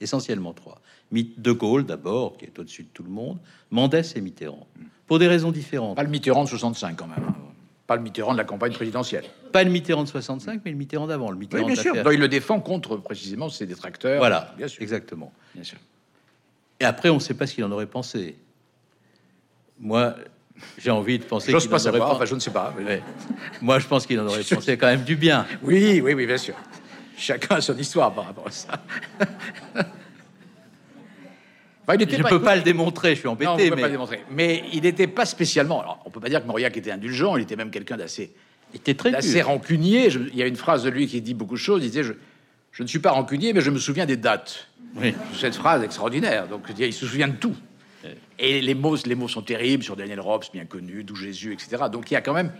B: essentiellement trois. De Gaulle d'abord, qui est au-dessus de tout le monde, Mendès et Mitterrand, pour des raisons différentes.
A: Pas le Mitterrand de 65 quand même. Hein. Pas le Mitterrand de la campagne présidentielle.
B: Pas le Mitterrand de 65, mais le Mitterrand d'avant. Le Mitterrand
A: oui, bien sûr. il le défend contre précisément ses détracteurs.
B: Voilà, bien sûr. exactement. Bien sûr. Et après, on ne sait pas ce qu'il en aurait pensé. Moi, j'ai envie de penser.
A: J'ose pas savoir. Enfin, je ne sais pas.
B: Moi, je pense qu'il en aurait pensé quand même du bien.
A: Oui, oui, oui, bien sûr. Chacun a son histoire par rapport à ça.
B: Il je ne peux pas le démontrer, je suis embêté.
A: mais... Pas démontrer. mais il n'était pas spécialement. Alors, on peut pas dire que Mauriac était indulgent, il était même quelqu'un d'assez.
B: Il était très
A: assez rancunier. il y a une phrase de lui qui dit beaucoup de choses. Il disait je, je ne suis pas rancunier, mais je me souviens des dates. Oui. Cette phrase extraordinaire. Donc, il se souvient de tout. Et les mots, les mots sont terribles sur Daniel Robs, bien connu, d'où Jésus, etc. Donc il y a quand même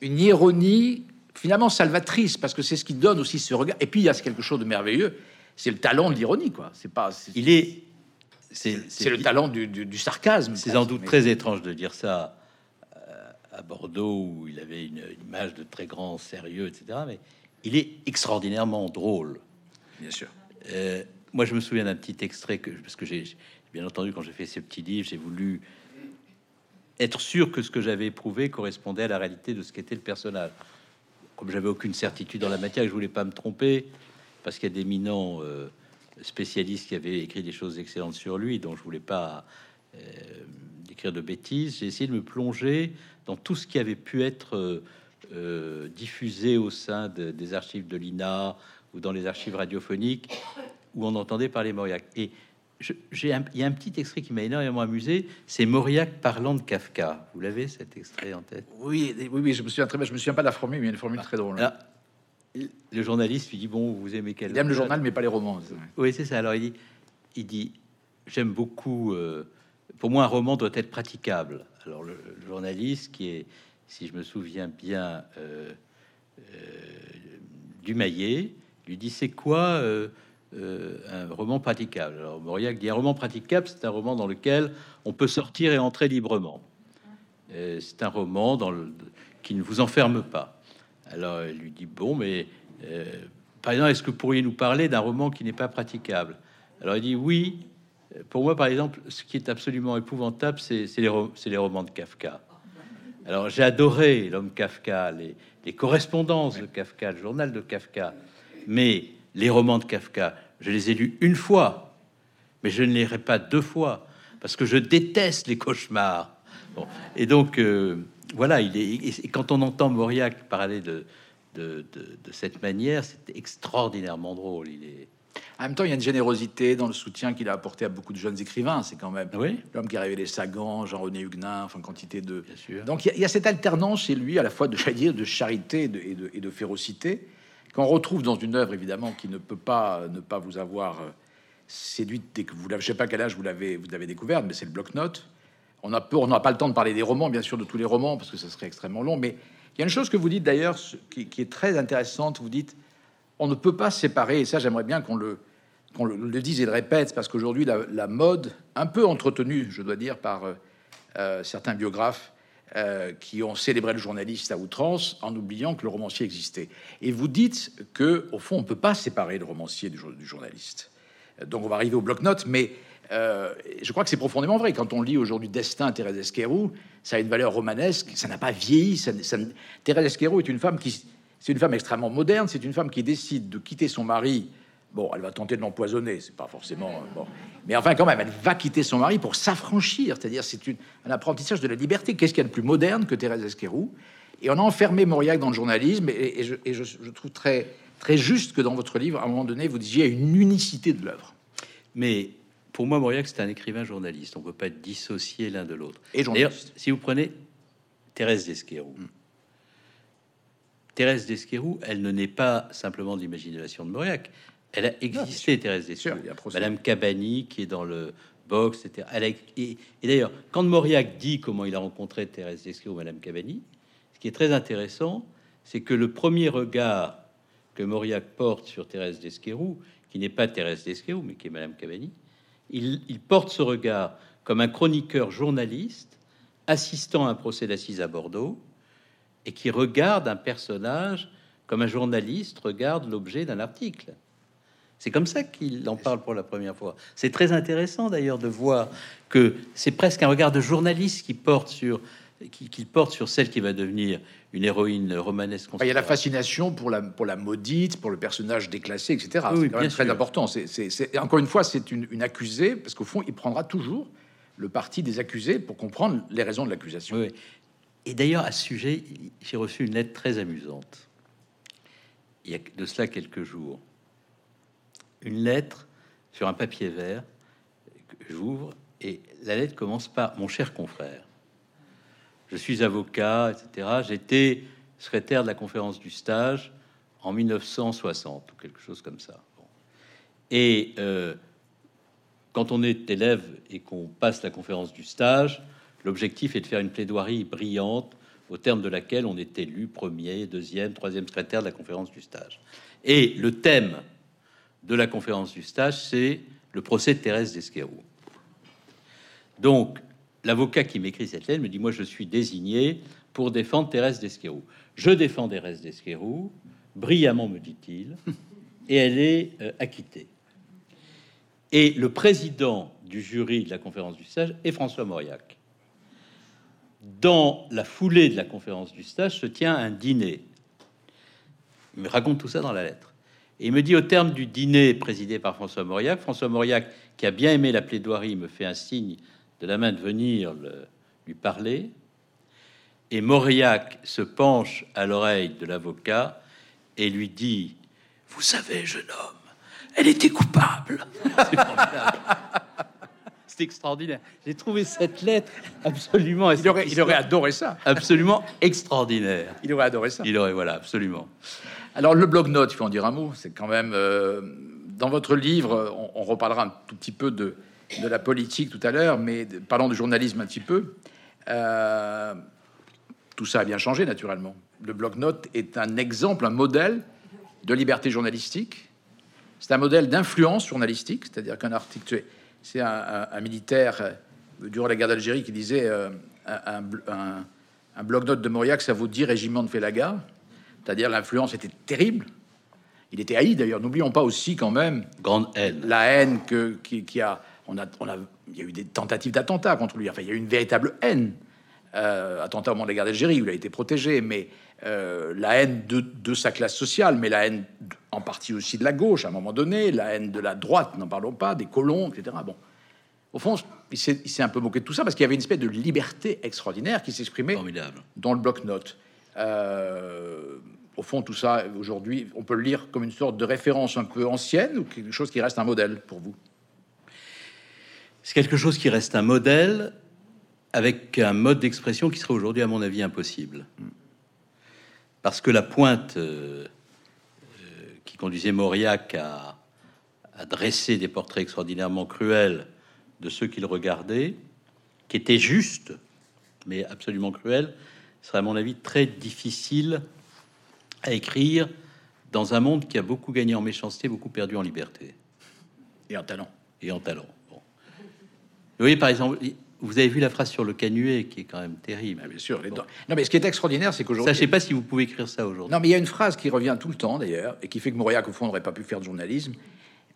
A: une ironie finalement salvatrice parce que c'est ce qui donne aussi ce regard. Et puis il y a quelque chose de merveilleux, c'est le talent de l'ironie, quoi. C'est pas.
B: Il est.
A: C'est le talent du, sarcasme.
B: C'est sans doute très étrange de dire ça euh, à Bordeaux où il avait une, image de très grand sérieux, etc. Mais il est extraordinairement drôle.
A: Bien sûr.
B: Euh, moi, je me souviens d'un petit extrait que parce que j'ai Bien entendu, quand j'ai fait ces petits livres, j'ai voulu être sûr que ce que j'avais éprouvé correspondait à la réalité de ce qu'était le personnage. Comme j'avais aucune certitude dans la matière, je voulais pas me tromper, parce qu'il y a d'éminents euh, spécialistes qui avaient écrit des choses excellentes sur lui, donc je voulais pas euh, écrire de bêtises. J'ai essayé de me plonger dans tout ce qui avait pu être euh, diffusé au sein des archives de l'INA ou dans les archives radiophoniques où on entendait parler Mauriac. Et j'ai il y a un petit extrait qui m'a énormément amusé, c'est Mauriac parlant de Kafka. Vous l'avez cet extrait en tête?
A: Oui, oui, oui, je me souviens très bien. Je me souviens pas de la formule, mais il y a une formule très drôle.
B: Le journaliste lui dit bon, vous aimez quel
A: Il aime le journal, mais pas les romans.
B: Oui, c'est ça. Alors il dit, il dit, j'aime beaucoup. Euh, pour moi, un roman doit être praticable. Alors le, journaliste, qui est, si je me souviens bien, euh, euh, du Maillet, lui dit c'est quoi euh, un roman praticable? Alors Mauriac dit un roman praticable, c'est un roman dans lequel on peut sortir et entrer librement. C'est un roman dans le, qui ne vous enferme pas. Alors elle lui dit bon, mais euh, par exemple, est-ce que vous pourriez nous parler d'un roman qui n'est pas praticable? Alors il dit oui. Pour moi, par exemple, ce qui est absolument épouvantable, c'est les, romans de Kafka. Alors j'ai adoré l'homme Kafka, les, les correspondances de Kafka, le journal de Kafka, mais les romans de Kafka, je les ai lus une fois, mais je ne les lirai pas deux fois, parce que je déteste les cauchemars. Et donc, euh, voilà, il est, et quand on entend Mauriac parler de, de, cette manière, c'est extraordinairement drôle. Il est...
A: En même temps, il y a une générosité dans le soutien qu'il a apporté à beaucoup de jeunes écrivains. C'est quand même l'homme qui a révélé Sagan, Jean-René Huguenin, enfin quantité de. Donc il y, a, cette alternance chez lui à la fois de, dire, de charité et de, et de férocité qu'on retrouve dans une œuvre évidemment qui ne peut pas ne pas vous avoir euh, séduite dès que vous l'avez, je sais pas quel âge vous l'avez vous l'avez découvert, mais c'est le bloc-notes. On a on n'a pas le temps de parler des romans, bien sûr, de tous les romans parce que ça serait extrêmement long. Mais il y a une chose que vous dites d'ailleurs qui, est très intéressante. Vous dites on ne peut pas séparer, et ça j'aimerais bien qu'on le qu'on le, dise et le répète, parce qu'aujourd'hui la, mode, un peu entretenue, je dois dire, par euh, euh, certains biographes, euh, qui ont célébré le journaliste à outrance en oubliant que le romancier existait. Et vous dites que, au fond, on ne peut pas séparer le romancier du, du journaliste. Donc on va arriver au bloc-notes, mais euh, je crois que c'est profondément vrai. Quand on lit aujourd'hui Destin, Thérèse Esquerou, ça a une valeur romanesque, ça n'a pas vieilli. Ça, ça- Thérèse Esquerou est une femme qui, c'est une femme extrêmement moderne. C'est une femme qui décide de quitter son mari. Bon, elle va tenter de l'empoisonner, c'est pas forcément euh, bon, mais enfin quand même, elle va quitter son mari pour s'affranchir. C'est-à-dire, c'est un apprentissage de la liberté. Qu'est-ce qu'il y a de plus moderne que Thérèse Esquerou? Et on a enfermé Mauriac dans le journalisme, et, et je, et je- je trouve très très juste que dans votre livre, à un moment donné, vous disiez une unicité de l'œuvre.
B: Mais pour moi, Mauriac, c'est un écrivain journaliste. On peut pas dissocier l'un de l'autre.
A: Et
B: D'ailleurs, si vous prenez Thérèse d'Esquerou, Thérèse d'Esquerou, elle ne naît pas simplement de l'imagination de Mauriac. Elle a existé, Thérèse
A: a un procès.
B: Madame Cabani, qui est dans le box, etc. Elle a- et et d'ailleurs, quand Mauriac dit comment il a rencontré Thérèse d'Esquerou, Madame Cabani, ce qui est très intéressant, c'est que le premier regard que Mauriac porte sur Thérèse d'Esquerou, qui n'est pas Thérèse d'Esquerou, mais qui est Madame Cabani, il, il porte ce regard comme un chroniqueur journaliste assistant à un procès d'assises à Bordeaux et qui regarde un personnage comme un journaliste regarde l'objet d'un article. C'est comme ça qu'il en parle pour la première fois. C'est très intéressant d'ailleurs de voir que c'est presque un regard de journaliste qui porte sur qu'il porte sur celle qui va devenir une héroïne romanesque.
A: Il y a la fascination pour la, pour la maudite, pour le personnage déclassé, etc.
B: Oui,
A: c'est quand même très
B: sûr.
A: important. Encore une fois, c'est une, une accusée, parce qu'au fond, il prendra toujours le parti des accusés pour comprendre les raisons de l'accusation.
B: Oui. Et d'ailleurs, à ce sujet, j'ai reçu une lettre très amusante. Il y a de cela quelques jours. Une lettre sur un papier vert que j'ouvre et la lettre commence par Mon cher confrère, je suis avocat, etc. J'étais secrétaire de la conférence du stage en 1960 ou quelque chose comme ça. Et euh, quand on est élève et qu'on passe la conférence du stage, l'objectif est de faire une plaidoirie brillante au terme de laquelle on est élu premier, deuxième, troisième secrétaire de la conférence du stage. Et le thème de la conférence du stage, c'est le procès de Thérèse d'Esquerou. Donc, l'avocat qui m'écrit cette lettre me dit Moi, je suis désigné pour défendre Thérèse d'Esquerou. Je défends Thérèse d'Esquerou, brillamment, me dit-il, et elle est euh, acquittée. Et le président du jury de la conférence du stage est François Mauriac. Dans la foulée de la conférence du stage se tient un dîner. Il me raconte tout ça dans la lettre. Et il me dit au terme du dîner présidé par François Mauriac, François Mauriac, qui a bien aimé la plaidoirie, me fait un signe de la main de venir le- lui parler. Et Mauriac se penche à l'oreille de l'avocat et lui dit Vous savez, jeune homme, elle était coupable. C'est extraordinaire. J'ai trouvé cette lettre absolument,
A: Il aurait, il aurait adoré ça.
B: absolument extraordinaire.
A: Il aurait adoré ça.
B: Il aurait, voilà, absolument.
A: Alors, le blog-notes, il faut en dire un mot. C'est quand même. euh, dans votre livre, on, on reparlera un tout petit peu de, de la politique tout à l'heure, mais parlons de journalisme un petit peu. Euh, tout ça a bien changé, naturellement. Le blog-notes est un exemple, un modèle de liberté journalistique. C'est un modèle d'influence journalistique, c'est-à-dire qu'un article. C'est un, un- un militaire euh, durant la guerre d'Algérie qui disait euh, un, un, bl- un- un bloc-notes de Mauriac, ça vaut 10 régiments de Félaga. C'est-à-dire l'influence était terrible. Il était haï d'ailleurs. N'oublions pas aussi quand même
B: Grande haine.
A: la haine que, qui, qui a, on a, on a, il y a eu des tentatives d'attentats contre lui. Enfin, il y a eu une véritable haine. Euh, attentat au moment de la guerre d'Algérie où il a été protégé, mais euh, la haine de, de sa classe sociale, mais la haine de- en partie aussi de la gauche à un moment donné, la haine de la droite, n'en parlons pas, des colons, etc. Bon, au fond, il s'est un peu moqué de tout ça parce qu'il y avait une espèce de liberté extraordinaire qui s'exprimait dans le bloc-notes. Euh, au fond, tout ça, aujourd'hui, on peut le lire comme une sorte de référence un peu ancienne ou quelque chose qui reste un modèle pour vous?
B: C'est quelque chose qui reste un modèle avec un mode d'expression qui serait aujourd'hui, à mon avis, impossible. Parce que la pointe euh, euh, qui conduisait Mauriac à, à dresser des portraits extraordinairement cruels de ceux qu'il regardait, qui étaient justes, mais absolument cruels, serait, à mon avis, très difficile à écrire dans un monde qui a beaucoup gagné en méchanceté, beaucoup perdu en liberté
A: et un talent.
B: et en talent. Bon. Vous voyez, par exemple, vous avez vu la phrase sur le canuet qui est quand même terrible.
A: Ah, bien sûr. les dents- Non, mais ce qui est extraordinaire, c'est qu'aujourd'hui.
B: je sais pas si vous pouvez écrire ça aujourd'hui.
A: Non, mais il y a une phrase qui revient tout le temps d'ailleurs et qui fait que Mauriac, au fond, n'aurait pas pu faire de journalisme.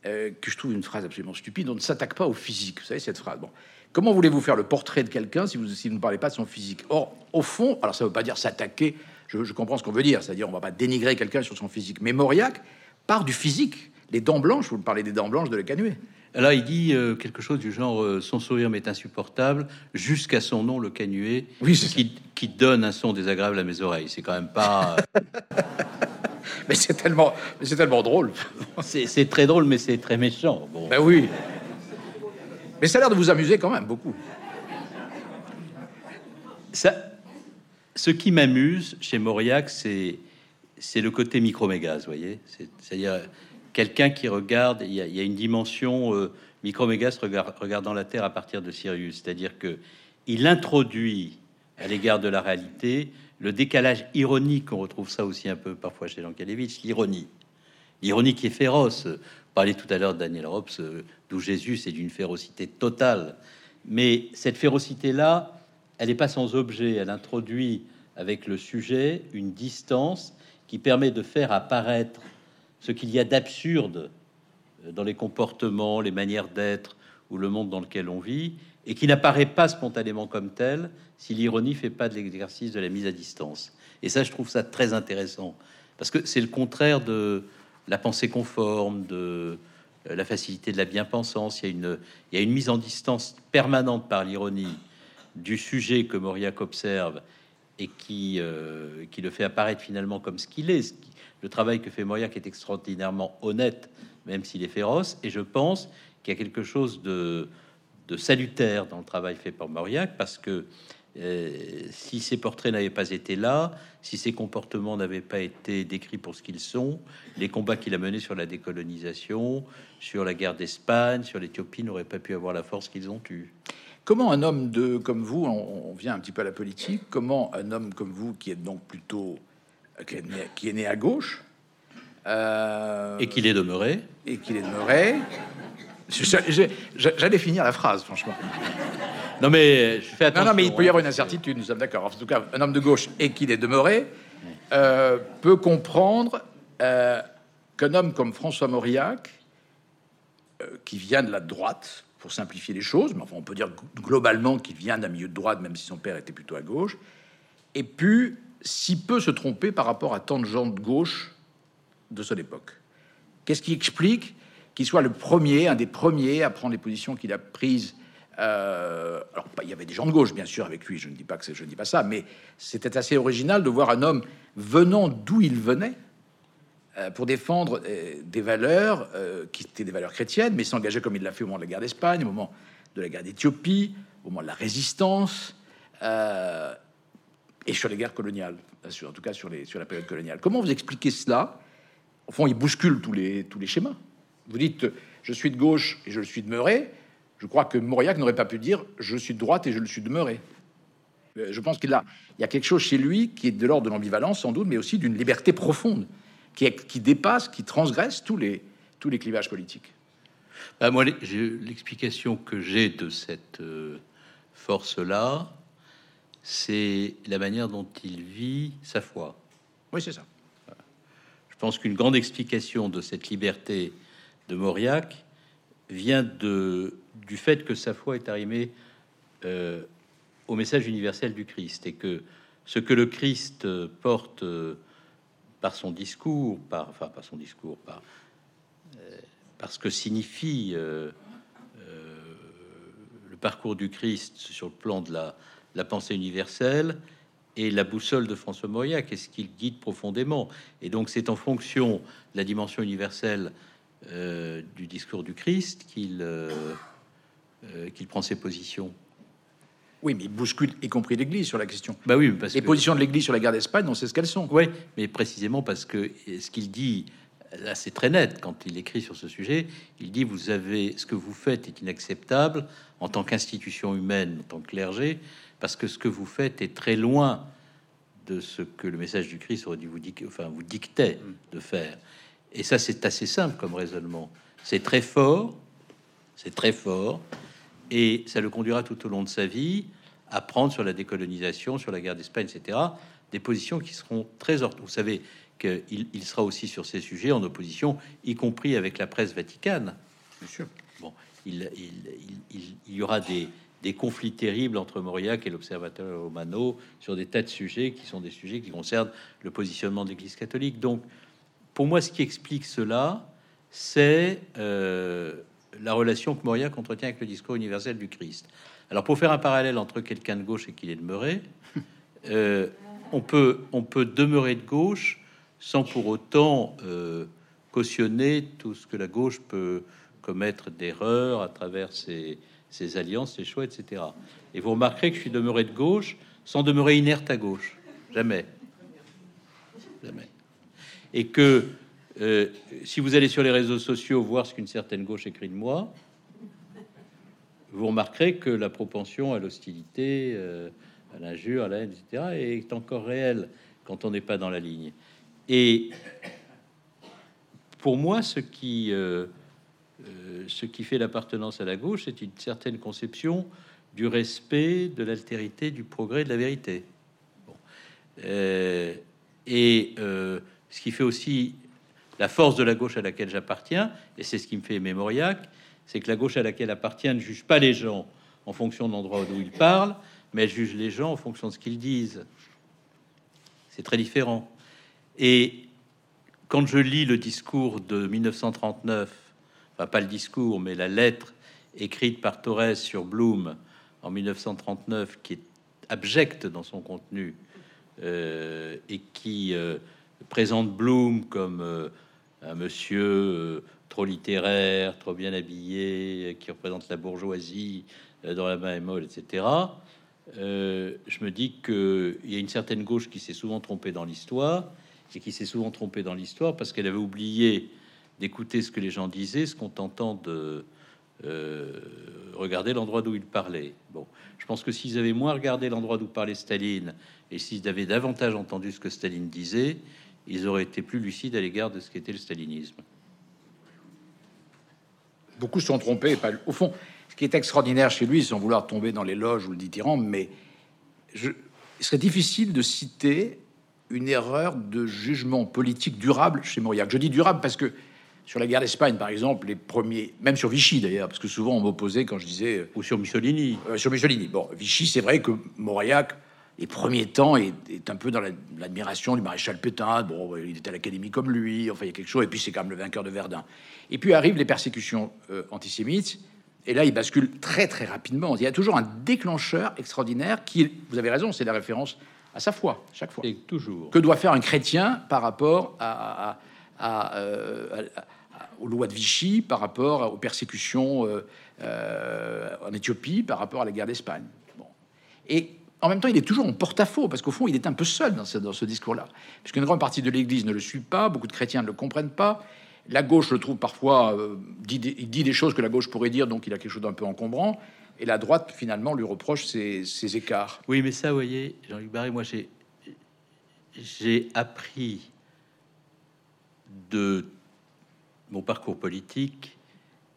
A: euh, que je trouve une phrase absolument stupide. On ne s'attaque pas au physique. Vous savez cette phrase. Bon, comment voulez-vous faire le portrait de quelqu'un si vous, si vous ne parlez pas de son physique? Or, au fond, alors ça ne veut pas dire s'attaquer. Je, je comprends ce qu'on veut dire, c'est-à-dire on va pas dénigrer quelqu'un sur son physique. Mais Mauriac part du physique. Les dents blanches, vous parlez des dents blanches de Le Canuet.
B: Là, il dit euh, quelque chose du genre euh, son sourire m'est insupportable jusqu'à son nom, le canuet,
A: Oui,
B: qui, qui donne un son désagréable à mes oreilles. C'est quand même pas. euh,
A: Mais c'est tellement, c'est tellement drôle.
B: c'est c'est très drôle, mais c'est très méchant. Bon.
A: Ben oui. Mais ça a l'air de vous amuser quand même beaucoup.
B: Ça, ce qui m'amuse chez Mauriac, c'est c'est le côté micro-mégaz, vous voyez. C'est- C'est-à-dire quelqu'un qui regarde. Il y a, une dimension euh, micro-mégaz regard- regardant la Terre à partir de Sirius. C'est-à-dire que il introduit à l'égard de la réalité le décalage ironique. On retrouve ça aussi un peu parfois chez Lankalevitch, l'ironie. L'ironie qui est féroce. Vous parliez tout à l'heure de Daniel Robs, euh, d'où Jésus, c'est d'une férocité totale. Mais cette férocité-là, elle n'est pas sans objet. Elle introduit avec le sujet une distance qui permet de faire apparaître ce qu'il y a d'absurde euh, dans les comportements, les manières d'être ou le monde dans lequel on vit, et qui n'apparaît pas spontanément comme tel si l'ironie fait pas de l'exercice de la mise à distance. Et ça, je trouve ça très intéressant parce que c'est le contraire de la pensée conforme, de euh, la facilité de la bien-pensance. Il y a une, mise en distance permanente par l'ironie du sujet que Mauriac observe et qui, euh, le fait apparaître finalement comme ce qu'il est. le travail que fait Mauriac est extraordinairement honnête, même s'il est féroce. Et je pense qu'il y a quelque chose de, salutaire dans le travail fait par Mauriac, parce que euh, si ces portraits n'avaient pas été là, si ces comportements n'avaient pas été décrits pour ce qu'ils sont, les combats qu'il a menés sur la décolonisation, sur la guerre d'Espagne, sur l'Éthiopie n'auraient pas pu avoir la force qu'ils ont eue.
A: Comment un homme de comme vous, on vient un petit peu à la politique, comment un homme comme vous, qui est donc plutôt qui est né, qui est né à gauche, euh,
B: Et qu'il est demeuré.
A: et qu'il est demeuré, j'allais finir la phrase, franchement.
B: Non mais je fais
A: Non,
B: attention.
A: non, mais il peut y
B: hein.
A: avoir une incertitude, nous sommes d'accord. En tout cas, un homme de gauche et qu'il est demeuré euh, peut comprendre euh, qu'un homme comme François Mauriac, qui vient de la droite, pour simplifier les choses, mais enfin on peut dire globalement qu'il vient d'un milieu de droite, même si son père était plutôt à gauche, ait pu si peu se tromper par rapport à tant de gens de gauche de son époque. Qu'est-ce qui explique qu'il soit le premier, un des premiers à prendre les positions qu'il a prises euh, Alors, il y avait des gens de gauche, bien sûr, avec lui. Je ne dis pas que je ne dis pas ça, mais c'était assez original de voir un homme venant d'où il venait euh, pour défendre euh, des valeurs qui étaient des valeurs chrétiennes, mais s'engager comme il l'a fait au moment de la guerre d'Espagne, au moment de la guerre d'Éthiopie, au moment de la résistance. Et sur les guerres coloniales, sur, en tout cas sur, la période coloniale. Comment vous expliquez cela? Au fond, il bouscule tous les, schémas. Vous dites, je suis de gauche et je le suis demeuré. Je crois que Mauriac n'aurait pas pu dire, je suis de droite et je le suis demeuré. Euh, Je pense qu'il a, il y a quelque chose chez lui qui est de l'ordre de l'ambivalence, sans doute, mais aussi d'une liberté profonde, qui, est- qui dépasse, qui transgresse tous les, clivages politiques.
B: Bah, moi, l'explication que j'ai de cette euh, force-là, c'est la manière dont il vit sa foi.
A: Oui, c'est ça.
B: Je pense qu'une grande explication de cette liberté de Mauriac vient de, du fait que sa foi est arrimée euh, au message universel du Christ et que ce que le Christ euh, porte euh, par son discours, par, enfin par son discours, par, euh, par ce que signifie le parcours du Christ sur le plan de la, la pensée universelle et la boussole de François Mauriac, qu'est-ce qu'il guide profondément. Et donc c'est en fonction de la dimension universelle euh, du discours du Christ qu'il euh, euh, qu'il prend ses positions.
A: Oui, mais il bouscule, y compris l'Église, sur la question.
B: Bah oui, parce
A: Les
B: que
A: positions de l'Église sur la guerre d'Espagne, on sait ce qu'elles sont.
B: Oui, mais précisément parce que ce qu'il dit, là c'est très net quand il écrit sur ce sujet, il dit vous avez ce que vous faites est inacceptable en tant qu'institution humaine, en tant que clergé, parce que ce que vous faites est très loin de ce que le message du Christ aurait dû vous dic- enfin vous dictait de faire. Et ça c'est assez simple comme raisonnement. C'est très fort, c'est très fort, et ça le conduira tout au long de sa vie à prendre sur la décolonisation, sur la guerre d'Espagne, etc. Des positions qui seront très. Vous savez qu'il il sera aussi sur ces sujets en opposition, y compris avec la presse vaticane.
A: Bien sûr.
B: Bon, il, il, il, il y aura des, des conflits terribles entre Mauriac et l'Observateur Romano sur des tas de sujets qui sont des sujets qui concernent le positionnement de l'Église catholique. Donc, pour moi, ce qui explique cela, c'est euh, la relation que Mauriac entretient avec le discours universel du Christ. Alors, pour faire un parallèle entre quelqu'un de gauche et qu'il est demeuré, euh, on, peut, on peut demeurer de gauche sans pour autant euh, cautionner tout ce que la gauche peut commettre d'erreurs à travers ses, ses alliances, ses choix, etc. Et vous remarquerez que je suis demeuré de gauche sans demeurer inerte à gauche. Jamais. Jamais. Et que euh, si vous allez sur les réseaux sociaux voir ce qu'une certaine gauche écrit de moi, vous remarquerez que la propension à l'hostilité, euh, à l'injure, à la haine, etc., est encore réelle quand on n'est pas dans la ligne. Et pour moi, ce qui euh, ce qui fait l'appartenance à la gauche, c'est une certaine conception du respect, de l'altérité, du progrès, de la vérité. Euh, et euh, ce qui fait aussi la force de la gauche à laquelle j'appartiens, et c'est ce qui me fait aimer Mauriac, c'est que la gauche à laquelle appartient ne juge pas les gens en fonction de l'endroit d'où ils parlent, mais elle juge les gens en fonction de ce qu'ils disent. C'est très différent. Et quand je lis le discours de 1939 pas le discours, mais la lettre écrite par Torres sur Bloom en 1939, qui est abjecte dans son contenu euh, et qui euh, présente Bloom comme euh, un monsieur trop littéraire, trop bien habillé, qui représente la bourgeoisie dans la main molle, etc. je me dis qu'il y a une certaine gauche qui s'est souvent trompée dans l'histoire et qui s'est souvent trompée dans l'histoire parce qu'elle avait oublié d'écouter ce que les gens disaient, ce qu'on t'entend de euh, regarder l'endroit d'où il parlait. Bon, je pense que s'ils avaient moins regardé l'endroit d'où parlait Staline et s'ils avaient davantage entendu ce que Staline disait, ils auraient été plus lucides à l'égard de ce qu'était le stalinisme.
A: Beaucoup se sont trompés. Au fond, ce qui est extraordinaire chez lui, sans vouloir tomber dans les loges ou le dithyrambe, mais je, il serait difficile de citer une erreur de jugement politique durable chez Mauriac. Je dis durable parce que sur la guerre d'Espagne, par exemple, les premiers, même sur Vichy d'ailleurs, parce que souvent on m'opposait quand je disais. Euh,
B: Ou sur Mussolini.
A: Euh, sur Mussolini. Bon, Vichy, c'est vrai que Mauriac, les premiers temps, est, un peu dans l'admiration du maréchal Pétain. Bon, il était à l'académie comme lui, enfin, il y a quelque chose, et puis c'est quand même le vainqueur de Verdun. Et puis arrivent les persécutions euh, antisémites, et là, il bascule très très rapidement. Il y a toujours un déclencheur extraordinaire qui, vous avez raison, c'est la référence à sa foi, chaque fois.
B: Et toujours.
A: Que doit faire un chrétien par rapport à, à, aux lois de Vichy, par rapport aux persécutions euh, euh, en Éthiopie, par rapport à la guerre d'Espagne. Bon. Et en même temps, il est toujours en porte-à-faux, parce qu'au fond, il est un peu seul dans ce, discours-là. Puisqu'une grande partie de l'Église ne le suit pas, beaucoup de chrétiens ne le comprennent pas. La gauche le trouve parfois, euh, dit, des choses que la gauche pourrait dire, donc il a quelque chose d'un peu encombrant. Et la droite, finalement, lui reproche ces, ces écarts.
B: Oui, mais ça, vous voyez, Jean-Luc Barré, moi, j'ai appris de mon parcours politique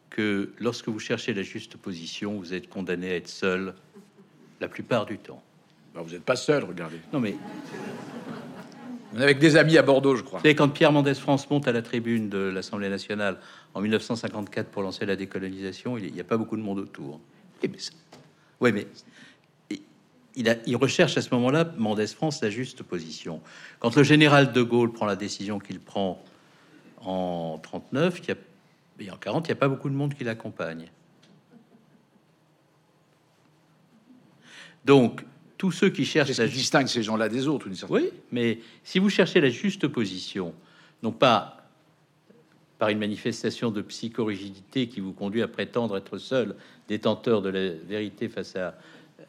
B: que lorsque vous cherchez la juste position, vous êtes condamné à être seul la plupart du temps.
A: Ben, vous n'êtes pas seul, regardez.
B: Non mais
A: on est avec des amis à Bordeaux, je crois.
B: C'est quand Pierre Mendès France monte à la tribune de l'Assemblée nationale en 1954 pour lancer la décolonisation, il n'y a pas beaucoup de monde autour. Et mais ouais, mais il, a, il recherche à ce moment-là, Mendès France, la juste position. Quand le général de Gaulle prend la décision qu'il prend en 39, il y a, et en 40, il n'y a pas beaucoup de monde qui l'accompagne. Donc, tous ceux qui cherchent
A: à distingue ces gens-là des autres, une
B: certaine... oui, mais si vous cherchez la juste position, non pas par une manifestation de psychorigidité qui vous conduit à prétendre être seul détenteur de la vérité face à, euh,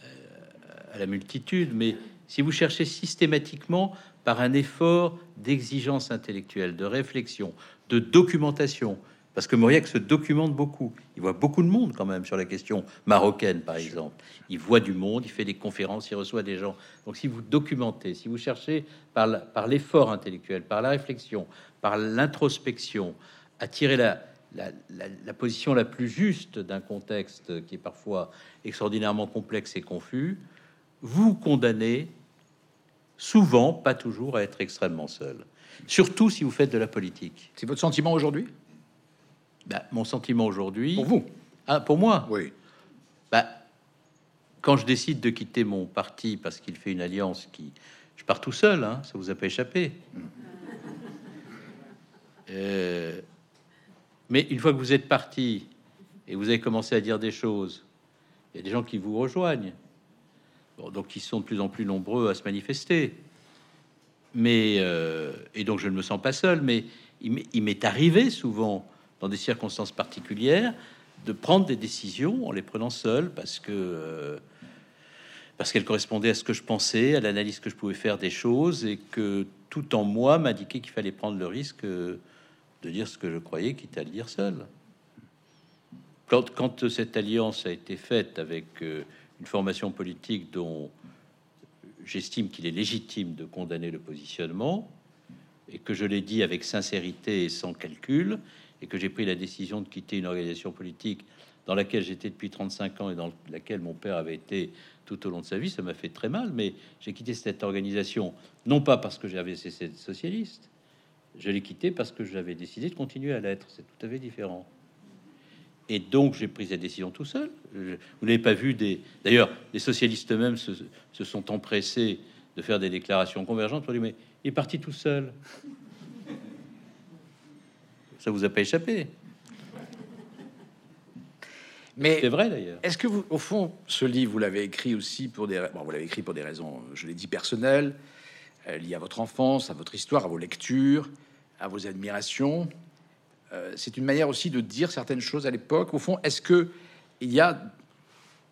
B: à la multitude, mais si vous cherchez systématiquement par un effort d'exigence intellectuelle, de réflexion, de documentation. Parce que Mauriac se documente beaucoup. Il voit beaucoup de monde quand même sur la question marocaine, par exemple. Il voit du monde, il fait des conférences, il reçoit des gens. Donc si vous documentez, si vous cherchez par l'effort intellectuel, par la réflexion, par l'introspection, à tirer la, la, la, position la plus juste d'un contexte qui est parfois extraordinairement complexe et confus, vous condamnez souvent, pas toujours, à être extrêmement seul. Surtout si vous faites de la politique.
A: C'est votre sentiment aujourd'hui?
B: Bah, mon sentiment aujourd'hui.
A: Pour vous?
B: Ah, pour moi?
A: Oui.
B: Bah, quand je décide de quitter mon parti parce qu'il fait une alliance qui. Je pars tout seul, hein, ça vous a pas échappé. Euh, mais une fois que vous êtes parti et vous avez commencé à dire des choses, il y a des gens qui vous rejoignent. Donc ils sont de plus en plus nombreux à se manifester. Mais euh, et donc je ne me sens pas seul, mais il m'est- arrivé souvent, dans des circonstances particulières, de prendre des décisions en les prenant seul parce que euh, parce qu'elles correspondaient à ce que je pensais, à l'analyse que je pouvais faire des choses et que tout en moi m'indiquait qu'il fallait prendre le risque euh, de dire ce que je croyais, quitte à le dire seul. Quand, quand cette alliance a été faite avec une formation politique dont j'estime qu'il est légitime de condamner le positionnement, et que je l'ai dit avec sincérité et sans calcul, et que j'ai pris la décision de quitter une organisation politique dans laquelle j'étais depuis 35 ans et dans laquelle mon père avait été tout au long de sa vie, ça m'a fait très mal, mais j'ai quitté cette organisation, non pas parce que j'avais cessé d'être socialiste, je l'ai quitté parce que j'avais décidé de continuer à l'être, c'est tout à fait différent. Et donc j'ai pris cette décision tout seul. Je- vous n'avez pas vu des... D'ailleurs, les socialistes eux-mêmes se, se sont empressés de faire des déclarations convergentes pour dire, mais il est parti tout seul. Ça vous a pas échappé.
A: Mais
B: C'est vrai d'ailleurs.
A: Est-ce que vous, au fond, ce livre, vous l'avez écrit aussi pour des, bon, vous l'avez écrit pour des raisons, je l'ai dit, personnelles, euh, liées à votre enfance, à votre histoire, à vos lectures, à vos admirations. Euh, c'est une manière aussi de dire certaines choses à l'époque. Au fond, est-ce que il y a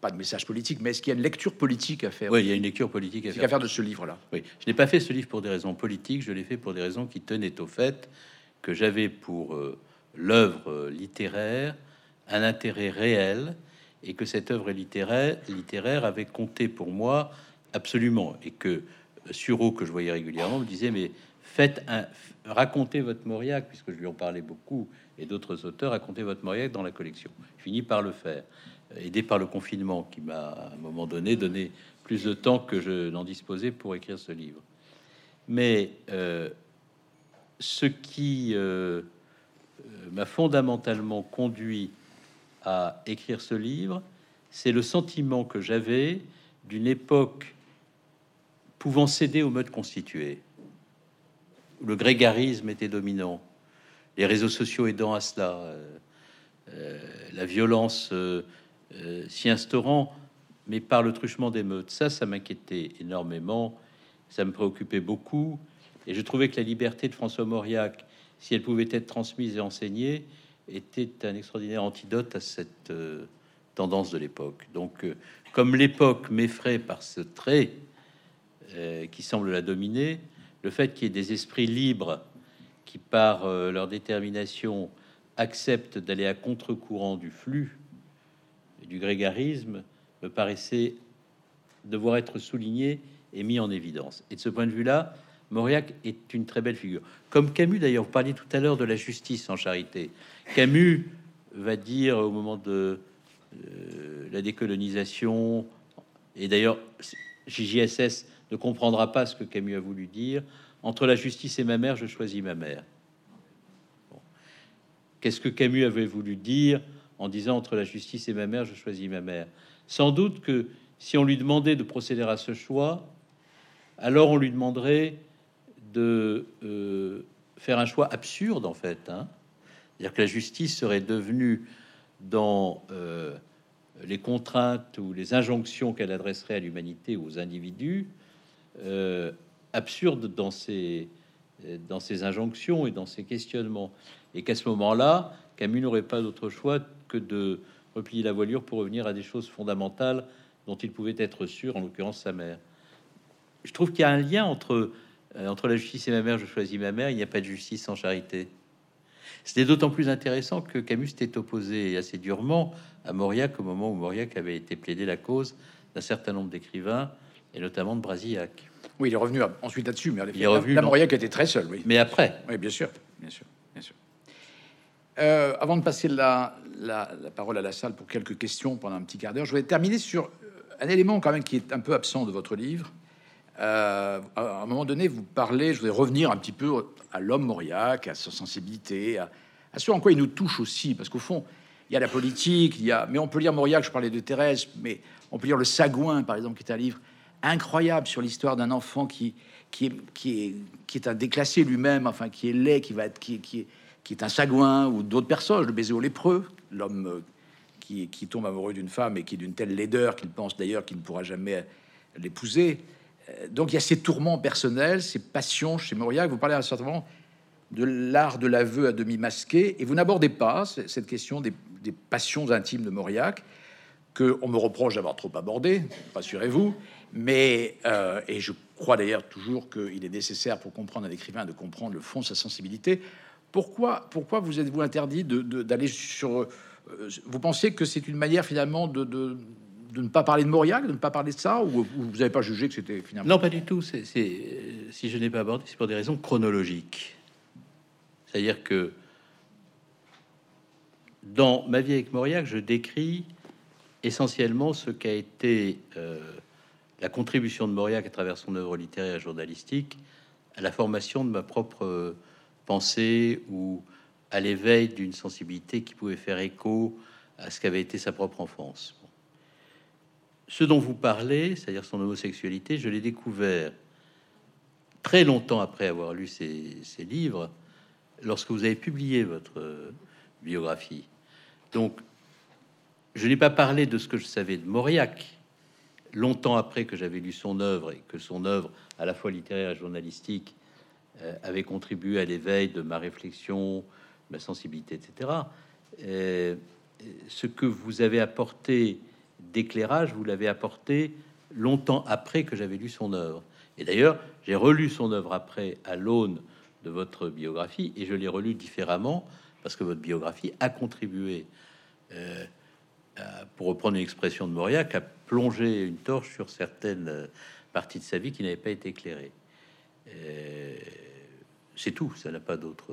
A: pas de message politique, mais est-ce qu'il y a une lecture politique à faire?
B: Oui, il y a une lecture politique à faire.
A: à faire de ce livre-là
B: Oui, je n'ai pas fait ce livre pour des raisons politiques, je l'ai fait pour des raisons qui tenaient au fait que j'avais pour euh, l'œuvre euh, littéraire un intérêt réel et que cette œuvre littéraire, littéraire avait compté pour moi absolument et que Sureau, que je voyais régulièrement, me disait mais un, racontez votre Mauriac puisque je lui en parlais beaucoup et d'autres auteurs racontez votre Mauriac dans la collection. Je finis par le faire, aidé par le confinement qui m'a à un moment donné donné plus de temps que je n'en disposais pour écrire ce livre. Mais euh, ce qui euh, euh, m'a fondamentalement conduit à écrire ce livre, c'est le sentiment que j'avais d'une époque pouvant céder au mode constitué. Où Le grégarisme était dominant, les réseaux sociaux aidant à cela, euh, euh, la violence euh, s'y instaurant, mais par le truchement des meutes. Ça, ça m'inquiétait énormément, ça me préoccupait beaucoup, et je trouvais que la liberté de François Mauriac, si elle pouvait être transmise et enseignée, était un extraordinaire antidote à cette tendance de l'époque. Donc, comme l'époque m'effraie par ce trait qui semble la dominer, le fait qu'il y ait des esprits libres qui, par euh, leur détermination, acceptent d'aller à contre-courant du flux et du grégarisme, me paraissait devoir être souligné et mis en évidence. Et de ce point de vue-là, Mauriac est une très belle figure. Comme Camus, d'ailleurs, vous parliez tout à l'heure de la justice en charité. Camus va dire au moment de euh, la décolonisation, et d'ailleurs, JJSS ne comprendra pas ce que Camus a voulu dire. Entre la justice et ma mère, je choisis ma mère. Qu'est-ce que Camus avait voulu dire en disant entre la justice et ma mère, je choisis ma mère? Sans doute que si on lui demandait de procéder à ce choix, alors on lui demanderait de euh, faire un choix absurde en fait. Hein C'est-à-dire que la justice serait devenue dans euh, les contraintes ou les injonctions qu'elle adresserait à l'humanité ou aux individus, euh, absurde dans ses, dans ses injonctions et dans ses questionnements. Et qu'à ce moment-là, Camus n'aurait pas d'autre choix que de replier la voilure pour revenir à des choses fondamentales dont il pouvait être sûr, en l'occurrence sa mère. Je trouve qu'il y a un lien entre, euh, entre la justice et ma mère, je choisis ma mère, il n'y a pas de justice sans charité. C'était d'autant plus intéressant que Camus s'était opposé assez durement à Mauriac au moment où Mauriac avait été plaidé la cause d'un certain nombre d'écrivains, et notamment de Brasillac.
A: Oui, il est revenu ensuite là-dessus, mais
B: Il est revenu,
A: la. Mauriac était très seul, oui.
B: Mais après,
A: Oui, bien sûr, bien sûr, bien sûr. Euh, avant de passer la, la, la parole à la salle pour quelques questions pendant un petit quart d'heure, je voulais terminer sur euh, un élément quand même qui est un peu absent de votre livre. Euh, à un moment donné, vous parlez, je voudrais revenir un petit peu à l'homme Mauriac, à sa sensibilité, à, à ce en quoi il nous touche aussi, parce qu'au fond, il y a la politique, il y a, mais on peut lire Mauriac, je parlais de Thérèse, mais on peut lire Le Sagouin, par exemple, qui est un livre incroyable sur l'histoire d'un enfant qui, qui, est, qui, est, qui est un déclassé lui-même, enfin, qui est laid, qui, va qui, qui, est, qui est un Sagouin, ou d'autres personnages, le baiser au lépreux, l'homme euh, qui, qui tombe amoureux d'une femme et qui est d'une telle laideur qu'il pense d'ailleurs qu'il ne pourra jamais l'épouser. Euh, donc il y a ces tourments personnels, ces passions chez Mauriac. Vous parlez à un certain moment de l'art de l'aveu à demi masqué, et vous n'abordez pas cette question des, des passions intimes de Mauriac, que on me reproche d'avoir trop abordé, rassurez-vous. Mais euh, et je crois d'ailleurs toujours qu'il est nécessaire pour comprendre un écrivain de comprendre le fond de sa sensibilité. Pourquoi, pourquoi vous êtes-vous interdit d'aller sur euh, Vous pensez que c'est une manière finalement de, ne pas parler de Mauriac, de ne pas parler de ça, ou vous n'avez pas jugé que c'était finalement
B: Non, pas du tout. Si je n'ai pas abordé, c'est pour des raisons chronologiques. C'est-à-dire que dans ma vie avec Mauriac, je décris essentiellement ce qu'a été euh, la contribution de Mauriac à travers son œuvre littéraire et journalistique à la formation de ma propre euh, pensée ou à l'éveil d'une sensibilité qui pouvait faire écho à ce qu'avait été sa propre enfance. Ce dont vous parlez, c'est-à-dire son homosexualité, je l'ai découvert très longtemps après avoir lu ses, livres, lorsque vous avez publié votre euh, biographie. Donc, je n'ai pas parlé de ce que je savais de Mauriac, longtemps après que j'avais lu son œuvre et que son œuvre, à la fois littéraire et journalistique, euh, avait contribué à l'éveil de ma réflexion, ma sensibilité, etc. Euh, ce que vous avez apporté d'éclairage, vous l'avez apporté longtemps après que j'avais lu son œuvre. Et d'ailleurs, j'ai relu son œuvre après à l'aune de votre biographie et je l'ai relu différemment parce que votre biographie a contribué, euh, pour reprendre une expression de Mauriac, à plonger une torche sur certaines euh, parties de sa vie qui n'avaient pas été éclairées. Euh, c'est tout, ça n'a pas d'autre.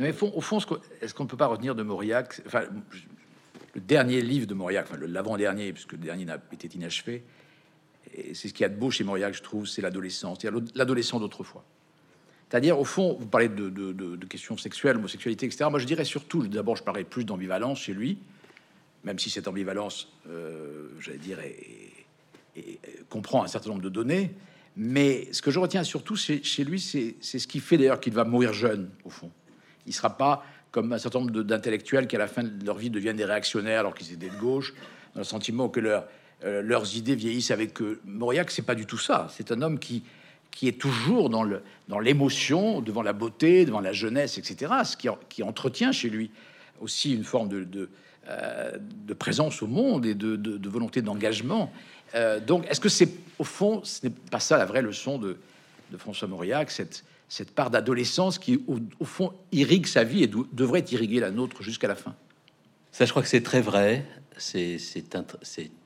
A: Mais au fond, est-ce qu'on ne peut pas retenir de Mauriac enfin, Le dernier livre de Mauriac, enfin l'avant-dernier, puisque le dernier n'a été inachevé, c'est ce qu'il y a de beau chez Mauriac, je trouve, c'est l'adolescence, l'adolescent d'autrefois. C'est-à-dire, au fond, vous parlez de, questions sexuelles, homosexualité, etc. Moi, je dirais surtout, d'abord, je parlais plus d'ambivalence chez lui, même si cette ambivalence, euh, j'allais dire, et, comprend un certain nombre de données. Mais ce que je retiens surtout chez, chez lui, c'est ce qui fait d'ailleurs qu'il va mourir jeune, au fond. Il sera pas comme un certain nombre d'intellectuels qui, à la fin de leur vie, deviennent des réactionnaires alors qu'ils étaient de gauche, dans le sentiment que euh, leurs idées vieillissent avec eux. Mauriac, c'est pas du tout ça. C'est un homme qui, est toujours dans l'émotion devant la beauté, devant la jeunesse, etc. Ce qui, entretient chez lui aussi une forme de, de présence au monde et de, de volonté d'engagement. Euh, donc, est-ce que c'est au fond, ce n'est pas ça la vraie leçon de, François Mauriac, cette, cette part d'adolescence qui, au, fond, irrigue sa vie et devrait irriguer la nôtre jusqu'à la fin?
B: Ça, je crois que c'est très vrai. C'est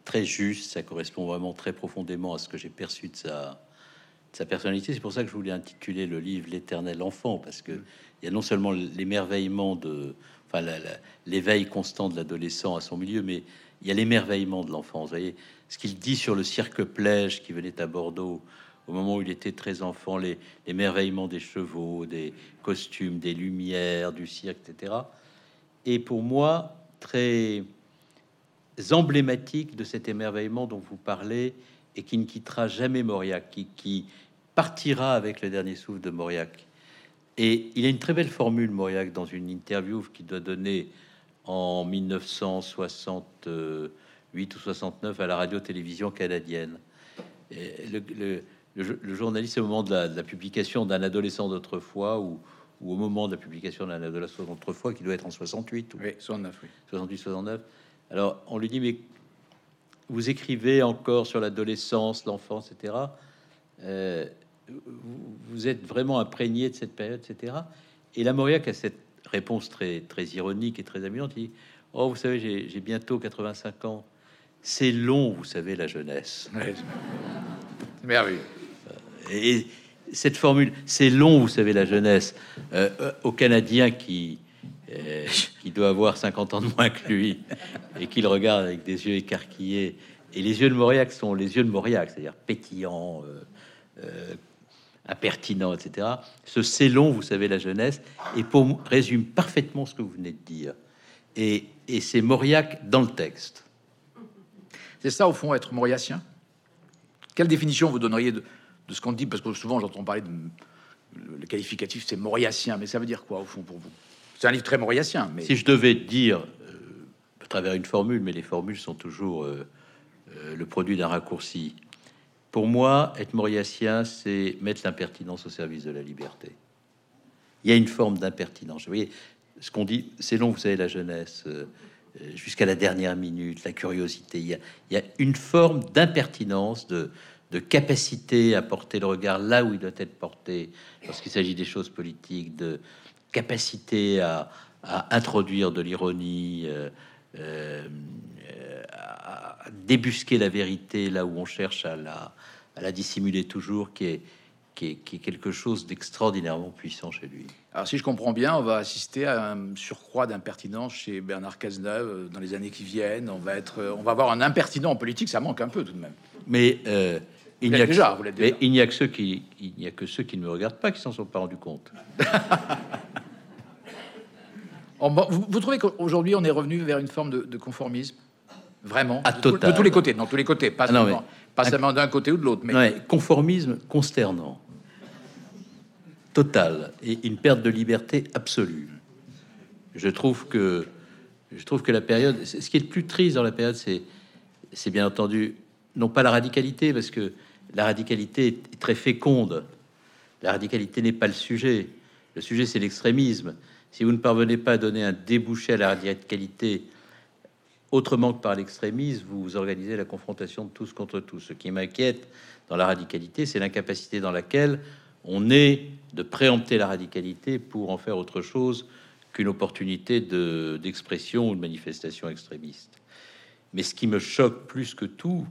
B: très juste. Ça correspond vraiment très profondément à ce que j'ai perçu de sa, sa personnalité. C'est pour ça que je voulais intituler le livre L'éternel enfant, parce que il y a non seulement l'émerveillement de, enfin, l'éveil constant de l'adolescent à son milieu, mais il y a l'émerveillement de l'enfant. Vous voyez ce qu'il dit sur le cirque plège qui venait à Bordeaux au moment où il était très enfant, les l'émerveillement des chevaux, des costumes, des lumières, du cirque, etc. Et pour moi, très emblématique de cet émerveillement dont vous parlez et qui ne quittera jamais Mauriac, qui, qui partira avec le dernier souffle de Mauriac. Et il a une très belle formule, Mauriac, dans une interview qui doit donner en 1968 ou 69 à la radio-télévision canadienne. le, journaliste, au moment de la, publication d'un adolescent d'autrefois, ou, ou, au moment de la publication d'un adolescent d'autrefois, qui doit être en 68 ou
A: oui, 69, oui.
B: 68, 69. Alors on lui dit, mais vous écrivez encore sur l'adolescence, l'enfance, etc vous êtes vraiment imprégné de cette période, etc. Et la Mauriac a cette réponse très, très ironique et très amusante. Il dit Oh, vous savez, j'ai bientôt 85 ans. C'est long, vous savez, la jeunesse.
A: Merveilleux.
B: Et cette formule, c'est long, vous savez, la jeunesse, euh, euh, au Canadien qui, euh, qui doit avoir 50 ans de moins que lui et qu'il regarde avec des yeux écarquillés et les yeux de Mauriac sont les yeux de Mauriac, c'est-à-dire pétillants, euh, impertinents, etc. Ce c'est long, vous savez, la jeunesse, et pour résume parfaitement ce que vous venez de dire. Et, et c'est Mauriac dans le texte.
A: C'est ça, au fond, être mauriacien? Quelle définition vous donneriez de, de ce qu'on dit? Parce que souvent, j'entends parler de le qualificatif, c'est mauriacien, mais ça veut dire quoi, au fond, pour vous? C'est un livre très mauriacien. Mais...
B: Si je devais dire, euh, à travers une formule, mais les formules sont toujours euh, euh, le produit d'un raccourci, pour moi, être mauriacien, c'est mettre l'impertinence au service de la liberté. Il y a une forme d'impertinence. Vous voyez, ce qu'on dit, c'est long, vous savez, la jeunesse, jusqu'à la dernière minute, la curiosité. Il y a, une forme d'impertinence, de, capacité à porter le regard là où il doit être porté lorsqu'il s'agit des choses politiques, de capacité à, introduire de l'ironie, euh, euh, à débusquer la vérité là où on cherche à la, à la dissimuler toujours, qui est, qui est, qui est quelque chose d'extraordinairement puissant chez lui.
A: Alors si je comprends bien, on va assister à un surcroît d'impertinence chez Bernard Cazeneuve euh, dans les années qui viennent. On va être, on va avoir un impertinent en politique, ça manque un peu tout de même.
B: Mais il n'y a, déjà, que, il n'y a que ceux qui, il n'y a que ceux qui ne me regardent pas qui s'en sont pas rendus compte.
A: vous, trouvez qu'aujourd'hui on est revenu vers une forme de, conformisme, vraiment,
B: à
A: de,
B: total.
A: de, tous les côtés, dans tous les côtés, pas ah seulement, d'un côté ou de l'autre, mais
B: conformisme consternant, total et une perte de liberté absolue. Je trouve que je trouve que la période, ce qui est le plus triste dans la période, c'est c'est bien entendu non pas la radicalité, parce que la radicalité est très féconde. La radicalité n'est pas le sujet. Le sujet, c'est l'extrémisme. Si vous ne parvenez pas à donner un débouché à la radicalité autrement que par l'extrémisme, vous organisez la confrontation de tous contre tous. Ce qui m'inquiète dans la radicalité, c'est l'incapacité dans laquelle on est de préempter la radicalité pour en faire autre chose qu'une opportunité d'expression ou de manifestation extrémiste. Mais ce qui me choque plus que tout,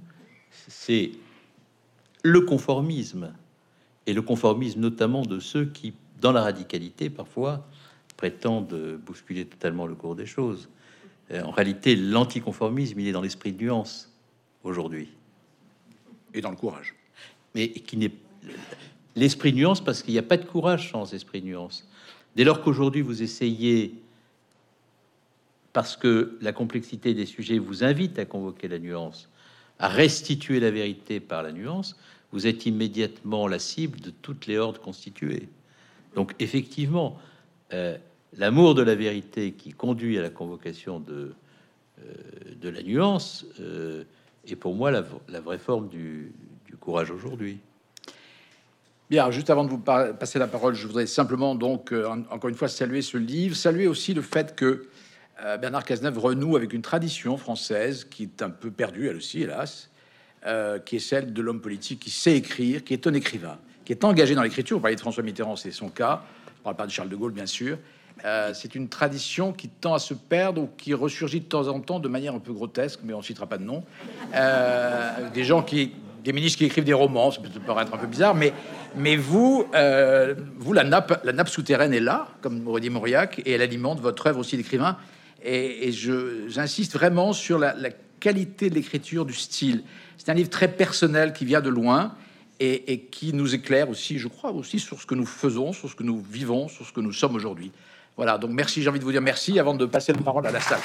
B: c'est le conformisme, et le conformisme notamment de ceux qui, dans la radicalité, parfois, prétendent bousculer totalement le cours des choses. Euh, en réalité, l'anticonformisme, il est dans l'esprit de nuance aujourd'hui.
A: Et dans le courage.
B: Mais qui n'est l'esprit de nuance parce qu'il n'y a pas de courage sans esprit de nuance. Dès lors qu'aujourd'hui vous essayez, parce que la complexité des sujets vous invite à convoquer la nuance, à restituer la vérité par la nuance, vous êtes immédiatement la cible de toutes les hordes constituées. Donc effectivement, l'amour de la vérité qui conduit à la convocation de, euh, de la nuance euh, est pour moi la, vraie forme du, courage aujourd'hui.
A: Bien, juste avant de vous passer la parole, je voudrais simplement donc encore une fois saluer ce livre, saluer aussi le fait que euh, Bernard Cazeneuve renoue avec une tradition française qui est un peu perdue, elle aussi, hélas, euh, qui est celle de l'homme politique qui sait écrire, qui est un écrivain, qui est engagé dans l'écriture. Vous parlez de François Mitterrand, c'est son cas. Parle pas de Charles de Gaulle, bien sûr. Euh, c'est une tradition qui tend à se perdre ou qui ressurgit de temps en temps de manière un peu grotesque, mais on ne citera pas de nom. des gens qui, des ministres qui écrivent des romans, ça peut paraître un peu bizarre, mais, mais vous, vous la nappe, la nappe souterraine est là, comme aurait dit Mauriac, et elle alimente votre œuvre aussi d'écrivain. Et, j'insiste vraiment sur la, qualité de l'écriture, du style. C'est un livre très personnel qui vient de loin et, qui nous éclaire aussi, je crois, aussi sur ce que nous faisons, sur ce que nous vivons, sur ce que nous sommes aujourd'hui. Voilà, donc merci, j'ai envie de vous dire merci avant de passer la parole à la salle.